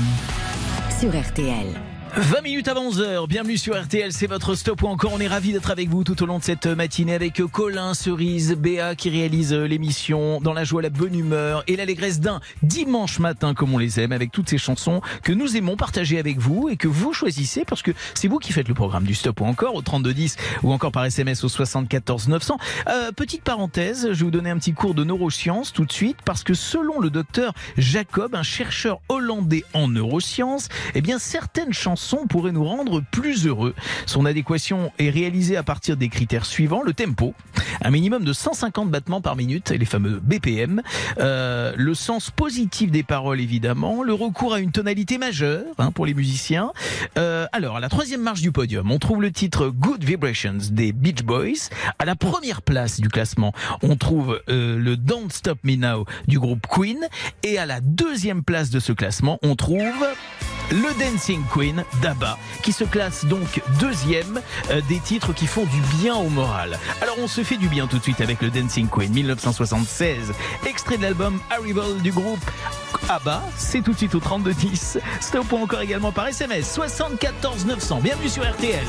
Sur RTL. 20 minutes avant 11h, bienvenue sur RTL, c'est votre stop ou encore on est ravis d'être avec vous tout au long de cette matinée avec Colin, Cerise, Béa qui réalise l'émission dans la joie, la bonne humeur et l'allégresse d'un dimanche matin comme on les aime avec toutes ces chansons que nous aimons partager avec vous et que vous choisissez parce que c'est vous qui faites le programme du stop ou encore au 3210 ou encore par SMS au 74 900. Euh, petite parenthèse, je vais vous donner un petit cours de neurosciences tout de suite parce que selon le docteur Jacob, un chercheur hollandais en neurosciences, eh bien certaines chansons pourraient nous rendre plus heureux. Son adéquation est réalisée à partir des critères suivants le tempo, un minimum de 150 battements par minute, les fameux BPM, euh, le sens positif des paroles évidemment, le recours à une tonalité majeure hein, pour les musiciens. Euh, alors à la troisième marche du podium, on trouve le titre Good Vibrations des Beach Boys. À la première place du classement, on trouve euh, le Don't Stop Me Now du groupe Queen. Et à la deuxième place de ce classement, on trouve le Dancing Queen d'ABBA, qui se classe donc deuxième euh, des titres qui font du bien au moral. Alors on se fait du bien tout de suite avec le Dancing Queen 1976, extrait de l'album Arrival du groupe ABBA, c'est tout de suite au 3210. Stop ou encore également par SMS 74 900. Bienvenue sur RTL.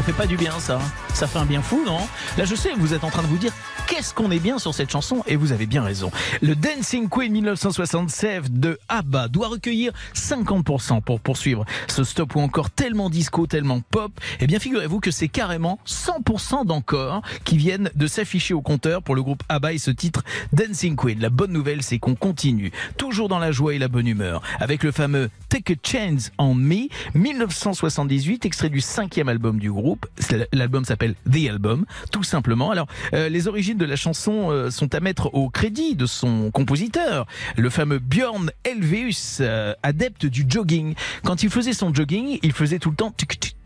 Ça fait pas du bien ça. Ça fait un bien fou, non? Là je sais, vous êtes en train de vous dire qu'est-ce qu'on est bien sur cette chanson et vous avez bien raison. Le Dancing Queen 1967 de ABBA doit recueillir 50% pour poursuivre ce stop ou encore tellement disco, tellement pop. Eh bien figurez-vous que c'est carrément 100% d'encore qui viennent de s'afficher au compteur pour le groupe ABBA et ce titre Dancing Queen. La bonne nouvelle c'est qu'on continue, toujours dans la joie et la bonne humeur, avec le fameux Take a Chance on Me 1978, extrait du cinquième album du groupe. L'album s'appelle The Album, tout simplement. Alors, euh, les origines de la chanson euh, sont à mettre au crédit de son compositeur, le fameux Björn Elveus, euh, adepte du jogging. Quand il faisait son jogging, il faisait tout le temps tic, tic.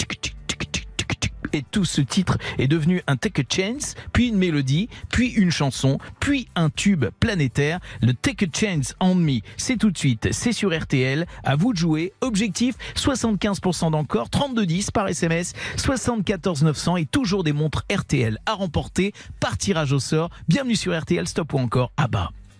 Et tout ce titre est devenu un Take a Chance, puis une mélodie, puis une chanson, puis un tube planétaire. Le Take a Chance on Me, c'est tout de suite, c'est sur RTL. À vous de jouer. Objectif 75% d'encore, 3210 par SMS, 74 900 et toujours des montres RTL à remporter par tirage au sort. Bienvenue sur RTL, stop ou encore à bas.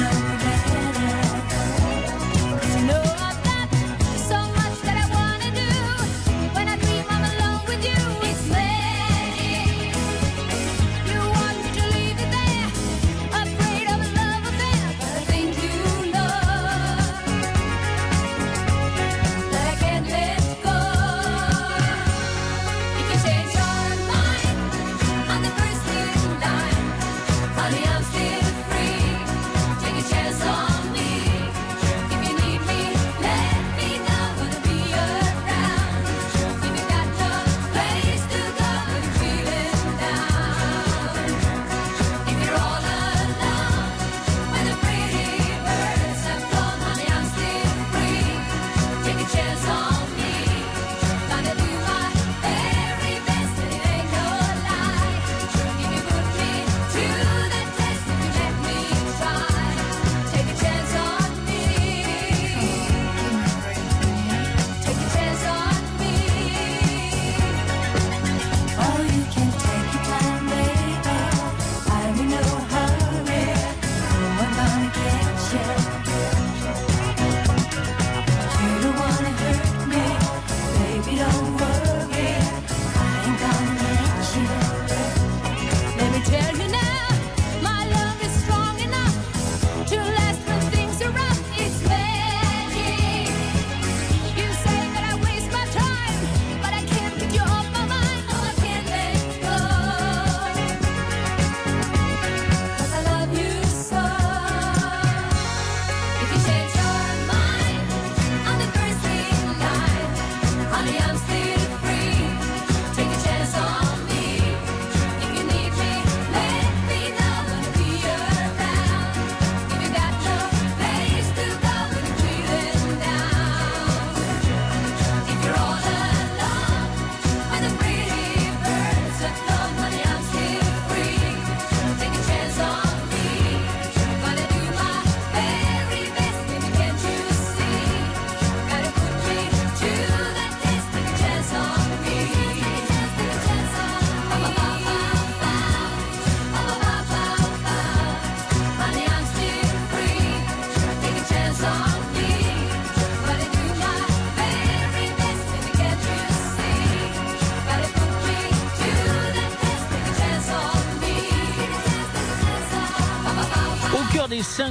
know.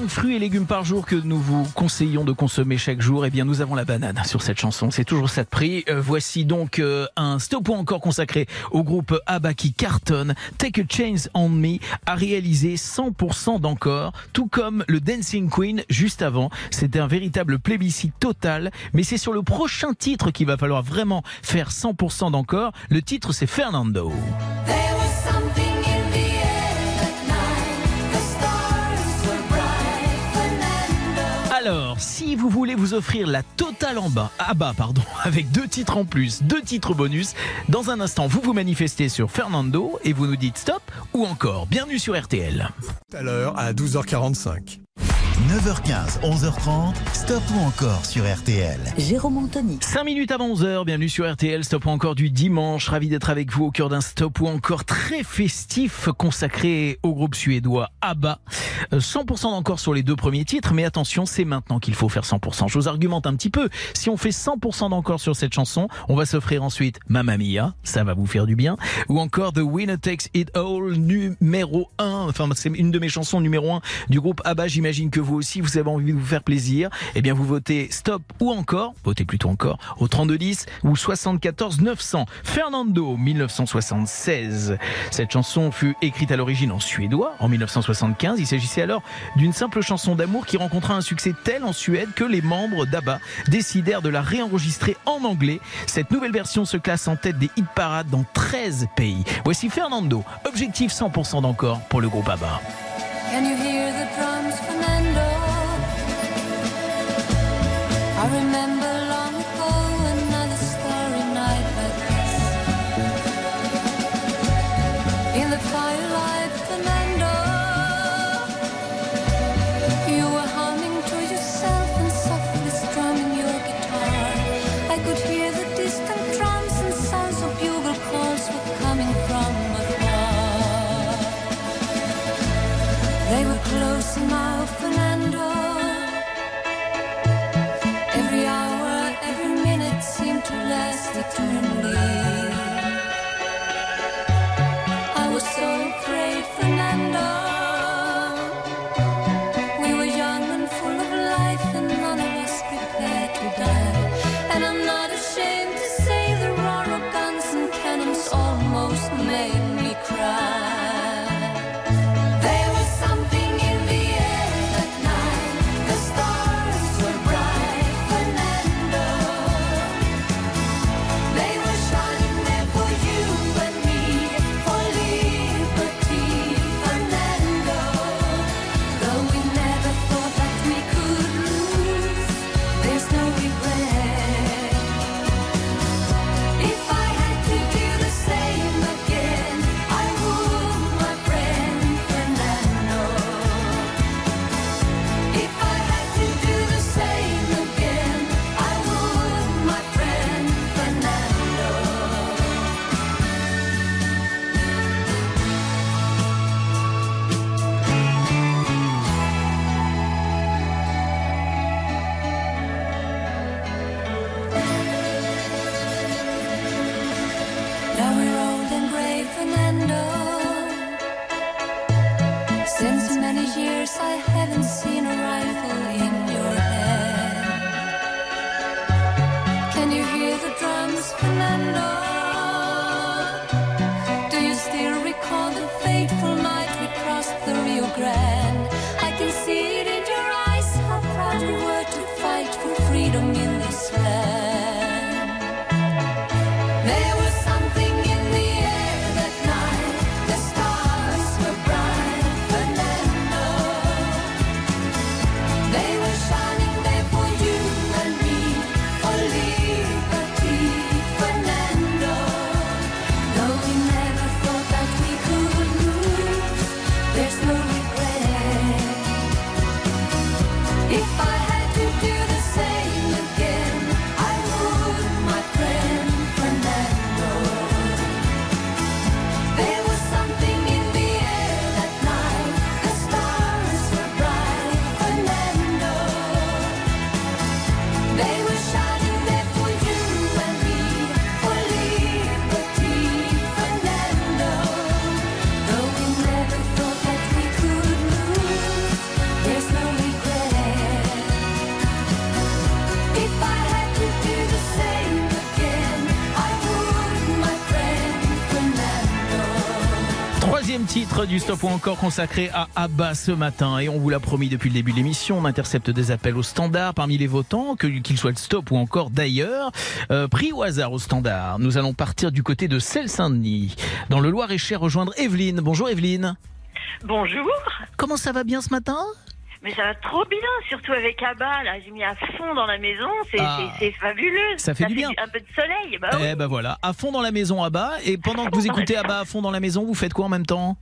Fruits et légumes par jour que nous vous conseillons de consommer chaque jour, eh bien nous avons la banane sur cette chanson. C'est toujours ça de prix. Euh, voici donc euh, un stop encore consacré au groupe ABBA qui cartonne. Take a Chance on Me a réalisé 100% d'encore, tout comme le Dancing Queen juste avant. C'était un véritable plébiscite total, mais c'est sur le prochain titre qu'il va falloir vraiment faire 100% d'encore. Le titre c'est Fernando. Fernando. Alors, si vous voulez vous offrir la totale en bas, ah bah pardon, avec deux titres en plus, deux titres bonus, dans un instant, vous vous manifestez sur Fernando et vous nous dites stop ou encore bienvenue sur RTL. Tout à l'heure à 12h45. 9h15, 11h30, stop ou encore sur RTL. Jérôme Anthony. 5 minutes avant 11h, bienvenue sur RTL, stop ou encore du dimanche, ravi d'être avec vous au cœur d'un stop ou encore très festif consacré au groupe suédois ABBA. Euh, 100% d'encore sur les deux premiers titres, mais attention, c'est maintenant qu'il faut faire 100%. Je vous argumente un petit peu. Si on fait 100% d'encore sur cette chanson, on va s'offrir ensuite Mamma Mia, ça va vous faire du bien, ou encore The Winner Takes It All numéro 1, enfin c'est une de mes chansons numéro 1 du groupe ABBA, j'imagine que vous aussi vous avez envie de vous faire plaisir, eh bien vous votez stop ou encore, votez plutôt encore au 3210 ou 74 900. Fernando 1976. Cette chanson fut écrite à l'origine en suédois en 1975. Il s'agissait alors d'une simple chanson d'amour qui rencontra un succès tel en Suède que les membres d'ABBA décidèrent de la réenregistrer en anglais. Cette nouvelle version se classe en tête des hit parades dans 13 pays. Voici Fernando, objectif 100% d'encore pour le groupe ABBA. Titre du Stop ou encore consacré à Abba ce matin. Et on vous l'a promis depuis le début de l'émission, on intercepte des appels au standard parmi les votants, qu'ils soient de Stop ou encore d'ailleurs. Euh, pris au hasard au standard, nous allons partir du côté de Celle-Saint-Denis, dans le Loir-et-Cher, rejoindre Evelyne. Bonjour Evelyne. Bonjour. Comment ça va bien ce matin? Mais ça va trop bien, surtout avec Abba. Là, j'ai mis à fond dans la maison. C'est Ah. fabuleux. Ça fait du bien. Un peu de soleil. Bah oui. Eh ben voilà, à fond dans la maison Abba. Et pendant que vous écoutez Abba à fond dans la maison, vous faites quoi en même temps?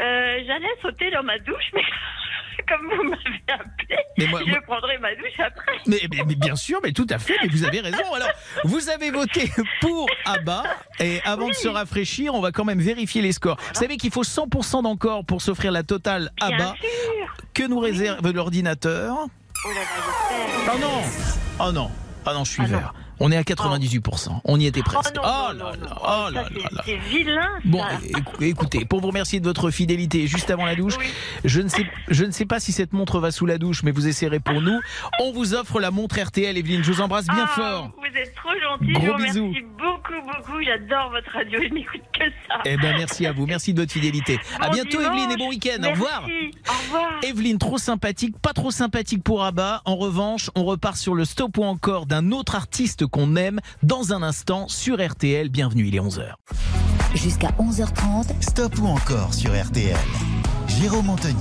Euh, J'allais sauter dans ma douche, mais comme vous m'avez appelé, Mais moi- je moi- prendrai ma douche après. mais, mais- mais bien sûr, mais tout à fait, mais vous avez raison. Alors, vous avez voté pour Abba, et avant de se rafraîchir, on va quand même vérifier les scores. Vous savez qu'il faut 100% d'encore pour s'offrir la totale Bien Abba. sûr. Que nous réserve l'ordinateur Oh là là, j'espère. Oh non Oh non Ah non, je suis vert. On est à 98%. On y était presque. Oh non, Oh non, là là, oh là c'est- là. C'est vilain. Bon, ça. écoutez, pour vous remercier de votre fidélité juste avant la douche, je ne sais, je ne sais pas si cette montre va sous la douche, mais vous essayerez pour nous. On vous offre la montre RTL, Evelyne. Je vous embrasse bien Ah, fort. Vous êtes trop gentil. Gros je vous remercie bisous. beaucoup, beaucoup. J'adore votre radio. Je n'écoute que ça. Eh ben merci à vous, merci de votre fidélité. à Bon bientôt dimanche. Evelyne et bon week-end. Au revoir. Au revoir. Evelyne, trop sympathique, pas trop sympathique pour Abba. En revanche, on repart sur le stop ou encore d'un autre artiste qu'on aime dans un instant sur RTL. Bienvenue, il est 11h. Jusqu'à 11h30, Stop ou encore sur RTL. Jérôme Anthony.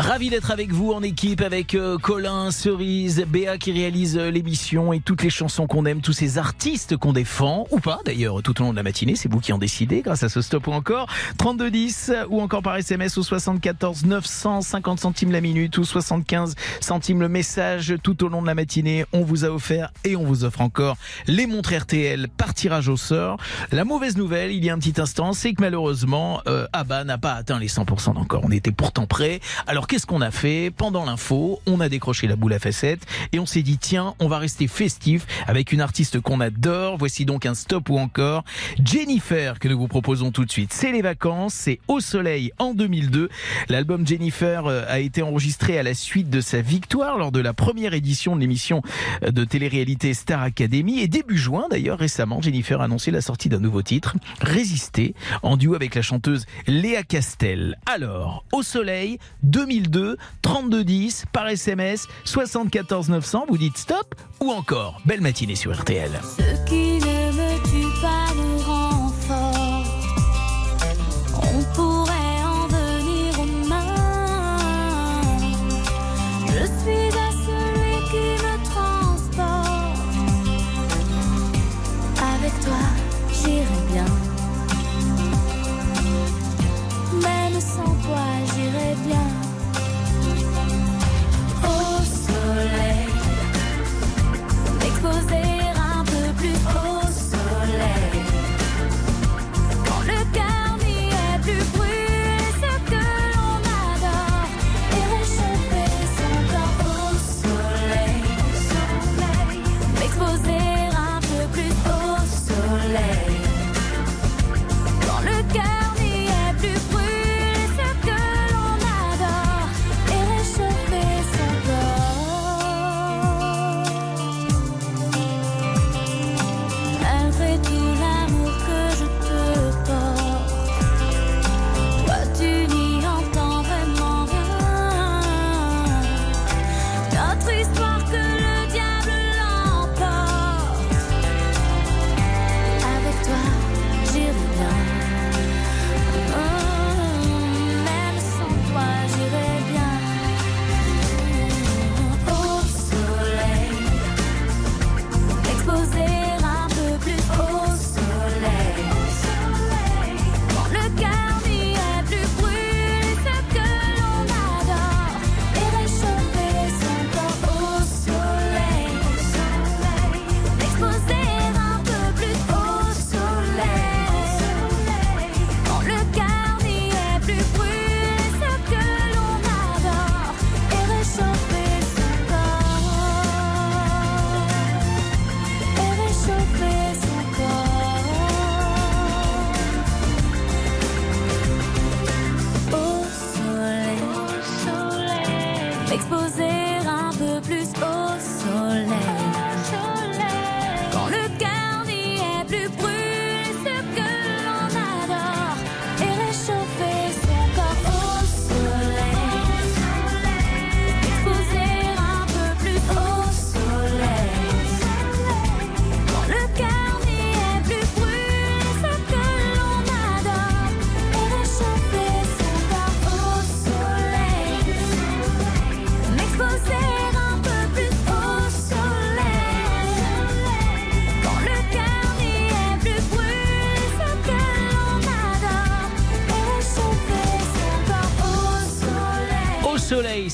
Ravi d'être avec vous en équipe avec euh, Colin, Cerise, Béa qui réalise euh, l'émission et toutes les chansons qu'on aime, tous ces artistes qu'on défend, ou pas d'ailleurs tout au long de la matinée, c'est vous qui en décidez grâce à ce stop ou encore 3210 ou encore par SMS au 74 950 centimes la minute ou 75 centimes le message tout au long de la matinée. On vous a offert et on vous offre encore les montres RTL par tirage au sort. La mauvaise nouvelle, il y a un petit instant, c'est que malheureusement, euh, Abba n'a pas atteint les 100% d'encore. On était pourtant prêts. Alors qu'est-ce qu'on a fait Pendant l'info, on a décroché la boule à facettes et on s'est dit tiens, on va rester festif avec une artiste qu'on adore. Voici donc un stop ou encore Jennifer que nous vous proposons tout de suite. C'est les vacances, c'est Au Soleil en 2002. L'album Jennifer euh, a été enregistré à la suite de sa victoire lors de la première édition de l'émission euh, de télé-réalité Star Academy et début juin d'ailleurs récemment Jennifer a annoncé la sortie d'un nouveau titre Résister en duo avec la chanteuse Léa Castel. Alors, Au Soleil 2002 3210 par SMS 74 900 vous dites stop ou encore belle matinée sur RTL. Ce qui ne me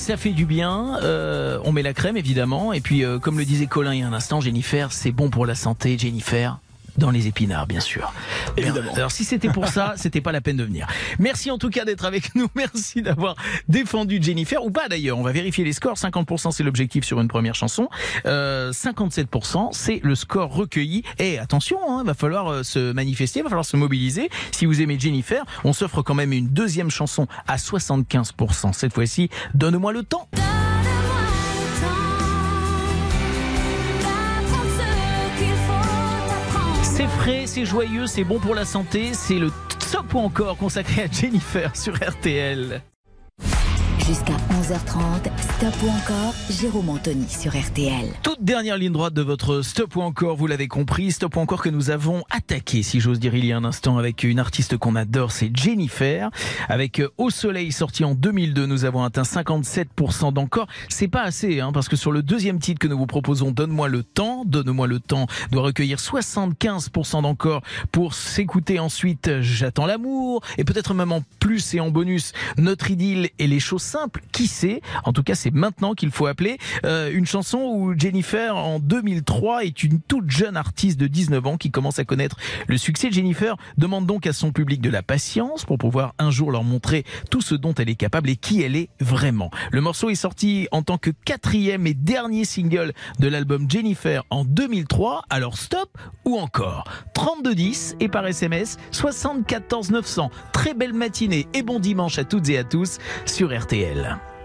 ça fait du bien. Euh, on met la crème évidemment. Et puis, euh, comme le disait Colin il y a un instant, Jennifer, c'est bon pour la santé. Jennifer, dans les épinards, bien sûr. Évidemment. Alors, si c'était pour ça, c'était pas la peine de venir. Merci en tout cas d'être avec nous. Merci d'avoir défendu Jennifer, ou pas d'ailleurs. On va vérifier les scores. 50% c'est l'objectif sur une première chanson. Euh, 57% c'est le score recueilli. Et attention, hein, va falloir euh, se manifester, va falloir se mobiliser. Si vous aimez Jennifer, on s'offre quand même une deuxième chanson à 75%. Cette fois-ci, donne-moi le temps. C'est frais, c'est joyeux, c'est bon pour la santé, c'est le top ou encore consacré à Jennifer sur RTL. Jusqu'à 11h30, Stop ou encore, Jérôme Anthony sur RTL. Toute dernière ligne droite de votre stop ou encore, vous l'avez compris, stop ou encore que nous avons attaqué, si j'ose dire, il y a un instant avec une artiste qu'on adore, c'est Jennifer. Avec Au Soleil sorti en 2002, nous avons atteint 57% d'encore. C'est pas assez, hein, parce que sur le deuxième titre que nous vous proposons, Donne-moi le temps, Donne-moi le temps doit recueillir 75% d'encore pour s'écouter ensuite J'attends l'amour et peut-être même en plus et en bonus Notre idylle et les choses Qui sait? En tout cas, c'est maintenant qu'il faut appeler euh, une chanson où Jennifer en 2003 est une toute jeune artiste de 19 ans qui commence à connaître le succès. Jennifer demande donc à son public de la patience pour pouvoir un jour leur montrer tout ce dont elle est capable et qui elle est vraiment. Le morceau est sorti en tant que quatrième et dernier single de l'album Jennifer en 2003. Alors stop ou encore? 3210 et par SMS 74 900. Très belle matinée et bon dimanche à toutes et à tous sur RTL. Tellement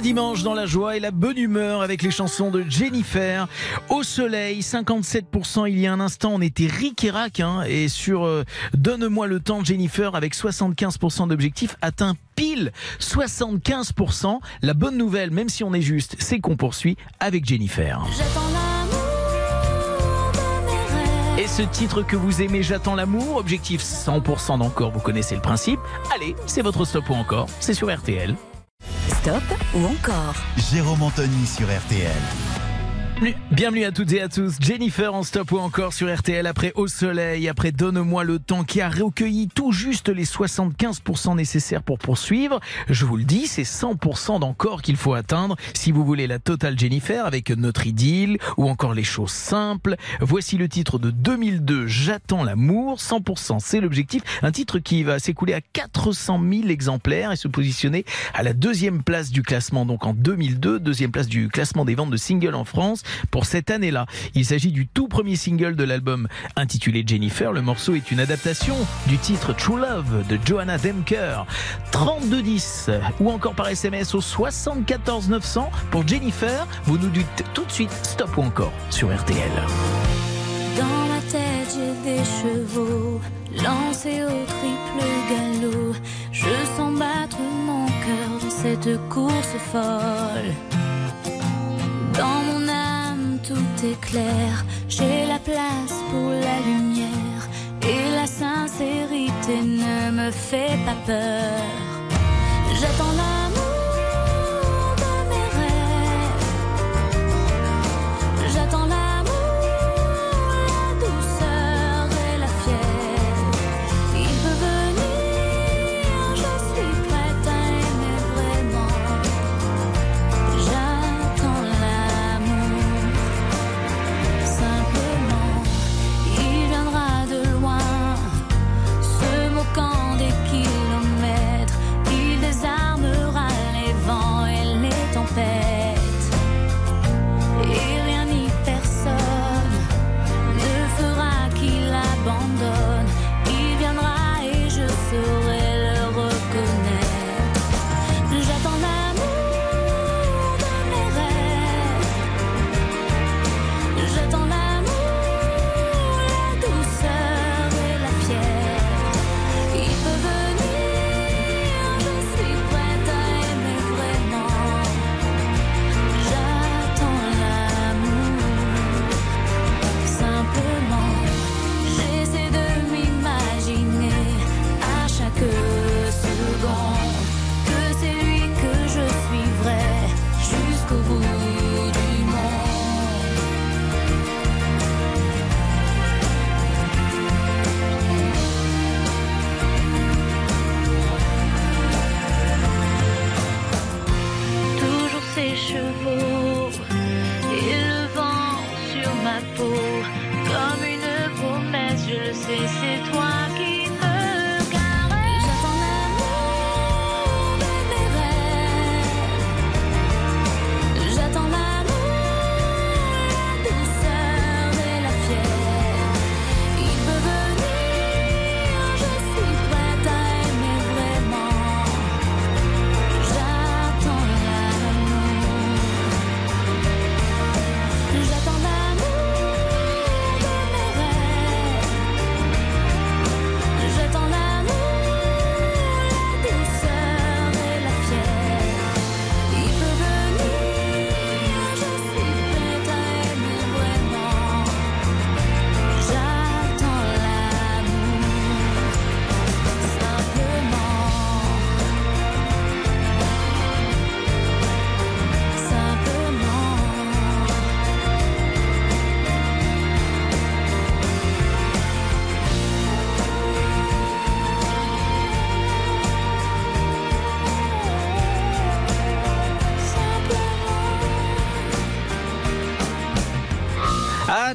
dimanche dans la joie et la bonne humeur avec les chansons de Jennifer. Au soleil, 57%. Il y a un instant, on était ric et rac. hein, et sur euh, Donne-moi le temps, Jennifer, avec 75% d'objectifs, atteint pile 75%. La bonne nouvelle, même si on est juste, c'est qu'on poursuit avec Jennifer. Et ce titre que vous aimez, J'attends l'amour, objectif 100% d'encore, vous connaissez le principe. Allez, c'est votre stop ou encore, c'est sur RTL. Stop ou encore Jérôme Anthony sur RTL. Bienvenue- à toutes et à tous. Jennifer en stop ou encore sur RTL après Au Soleil, après Donne-moi le temps qui a recueilli tout juste les 75% nécessaires pour poursuivre. Je vous le dis, c'est 100% d'encore qu'il faut atteindre si vous voulez la totale Jennifer avec Notre idylle ou encore Les choses simples. Voici le titre de 2002, J'attends l'amour. 100% c'est l'objectif. Un titre qui va s'écouler à 400 000 exemplaires et se positionner à la deuxième place du classement donc en 2002, deuxième place du classement des ventes de singles en France pour cette année-là. Il s'agit du tout premier single de l'album intitulé Jennifer. Le morceau est une adaptation du titre True Love de Johanna Demker. 3210 ou encore par SMS au 74 900 pour Jennifer. Vous nous dites tout de suite stop ou encore sur RTL. Dans tête, j'ai des chevaux lancés au triple galop. Je sens battre mon cœur dans cette course folle. Dans mon âme, tout est clair. J'ai la place pour la lumière. Et la sincérité ne me fait pas peur. J'attends l'amour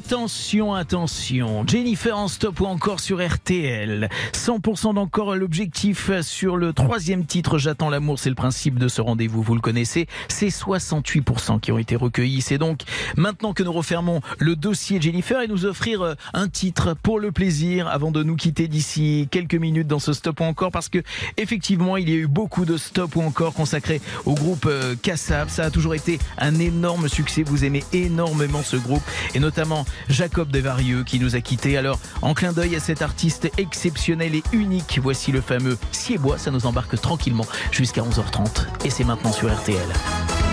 Attention, attention. Jennifer en stop ou encore sur RTL. 100% d'encore l'objectif sur le troisième titre. J'attends l'amour, c'est le principe de ce rendez-vous. Vous le connaissez. C'est 68% qui ont été recueillis. C'est donc maintenant que nous refermons le dossier Jennifer et nous offrir euh, un titre pour le plaisir avant de nous quitter d'ici quelques minutes dans ce stop ou encore parce que effectivement il y a eu beaucoup de stop ou encore consacrés au groupe euh, Kassab. Ça a toujours été un énorme succès. Vous aimez énormément ce groupe et notamment Jacob Desvarieux qui nous a quittés. Alors en clin d'œil à cet artiste exceptionnel et unique, voici le fameux Siebois. Ça nous embarque tranquillement jusqu'à 11h30 et c'est maintenant sur RTL.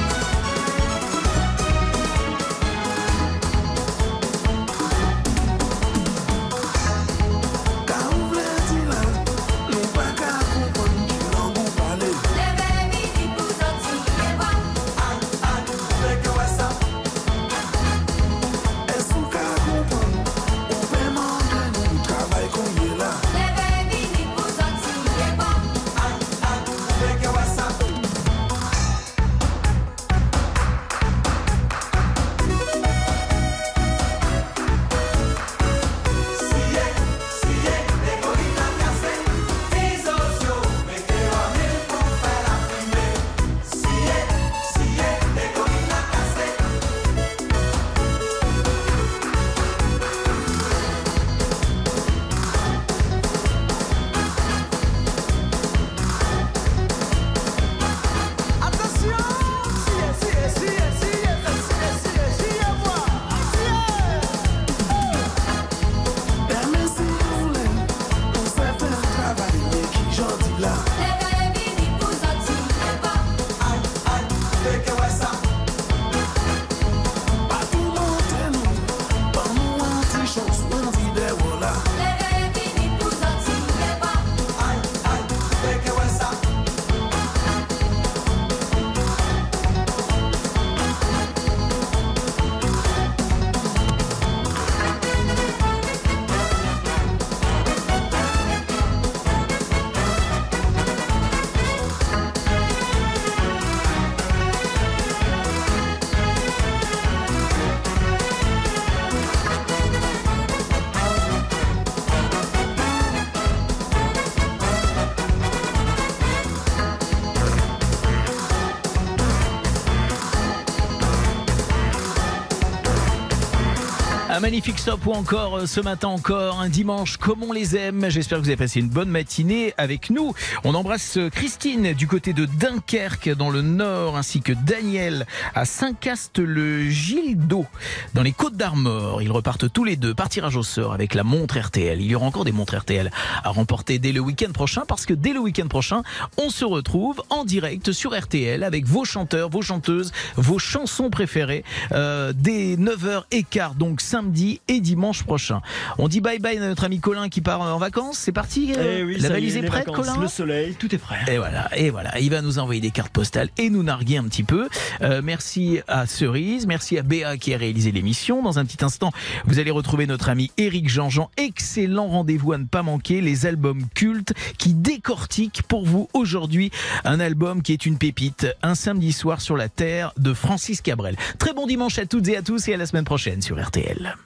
Magnifique stop ou encore euh, ce matin encore un dimanche comme on les aime. J'espère que vous avez passé une bonne matinée avec nous. On embrasse euh, Christine du côté de Dunkerque dans le nord ainsi que Daniel à Saint-Cast-le-Gildo dans les Côtes d'Armor. Ils repartent tous les deux par tirage au sort avec la montre RTL. Il y aura encore des montres RTL à remporter dès le week-end prochain parce que dès le week-end prochain, on se retrouve en direct sur RTL avec vos chanteurs, vos chanteuses, vos chansons préférées euh, dès 9h15 donc samedi et dimanche prochain. On dit bye bye à notre ami Colin qui part en vacances. C'est parti euh, Eh oui, La valise est, prête, vacances, Colin Le soleil, tout est prêt. et voilà, et voilà, il va nous envoyer des cartes postales et nous narguer un petit peu. Euh, merci à Cerise, merci à Béa qui a réalisé l'émission. Dans un petit instant, vous allez retrouver notre ami Éric Jean-Jean. Excellent rendez-vous à ne pas manquer, les albums cultes qui décortiquent pour vous aujourd'hui un album qui est une pépite, un samedi soir sur la terre de Francis Cabrel. Très bon dimanche à toutes et à tous et à la semaine prochaine sur RTL.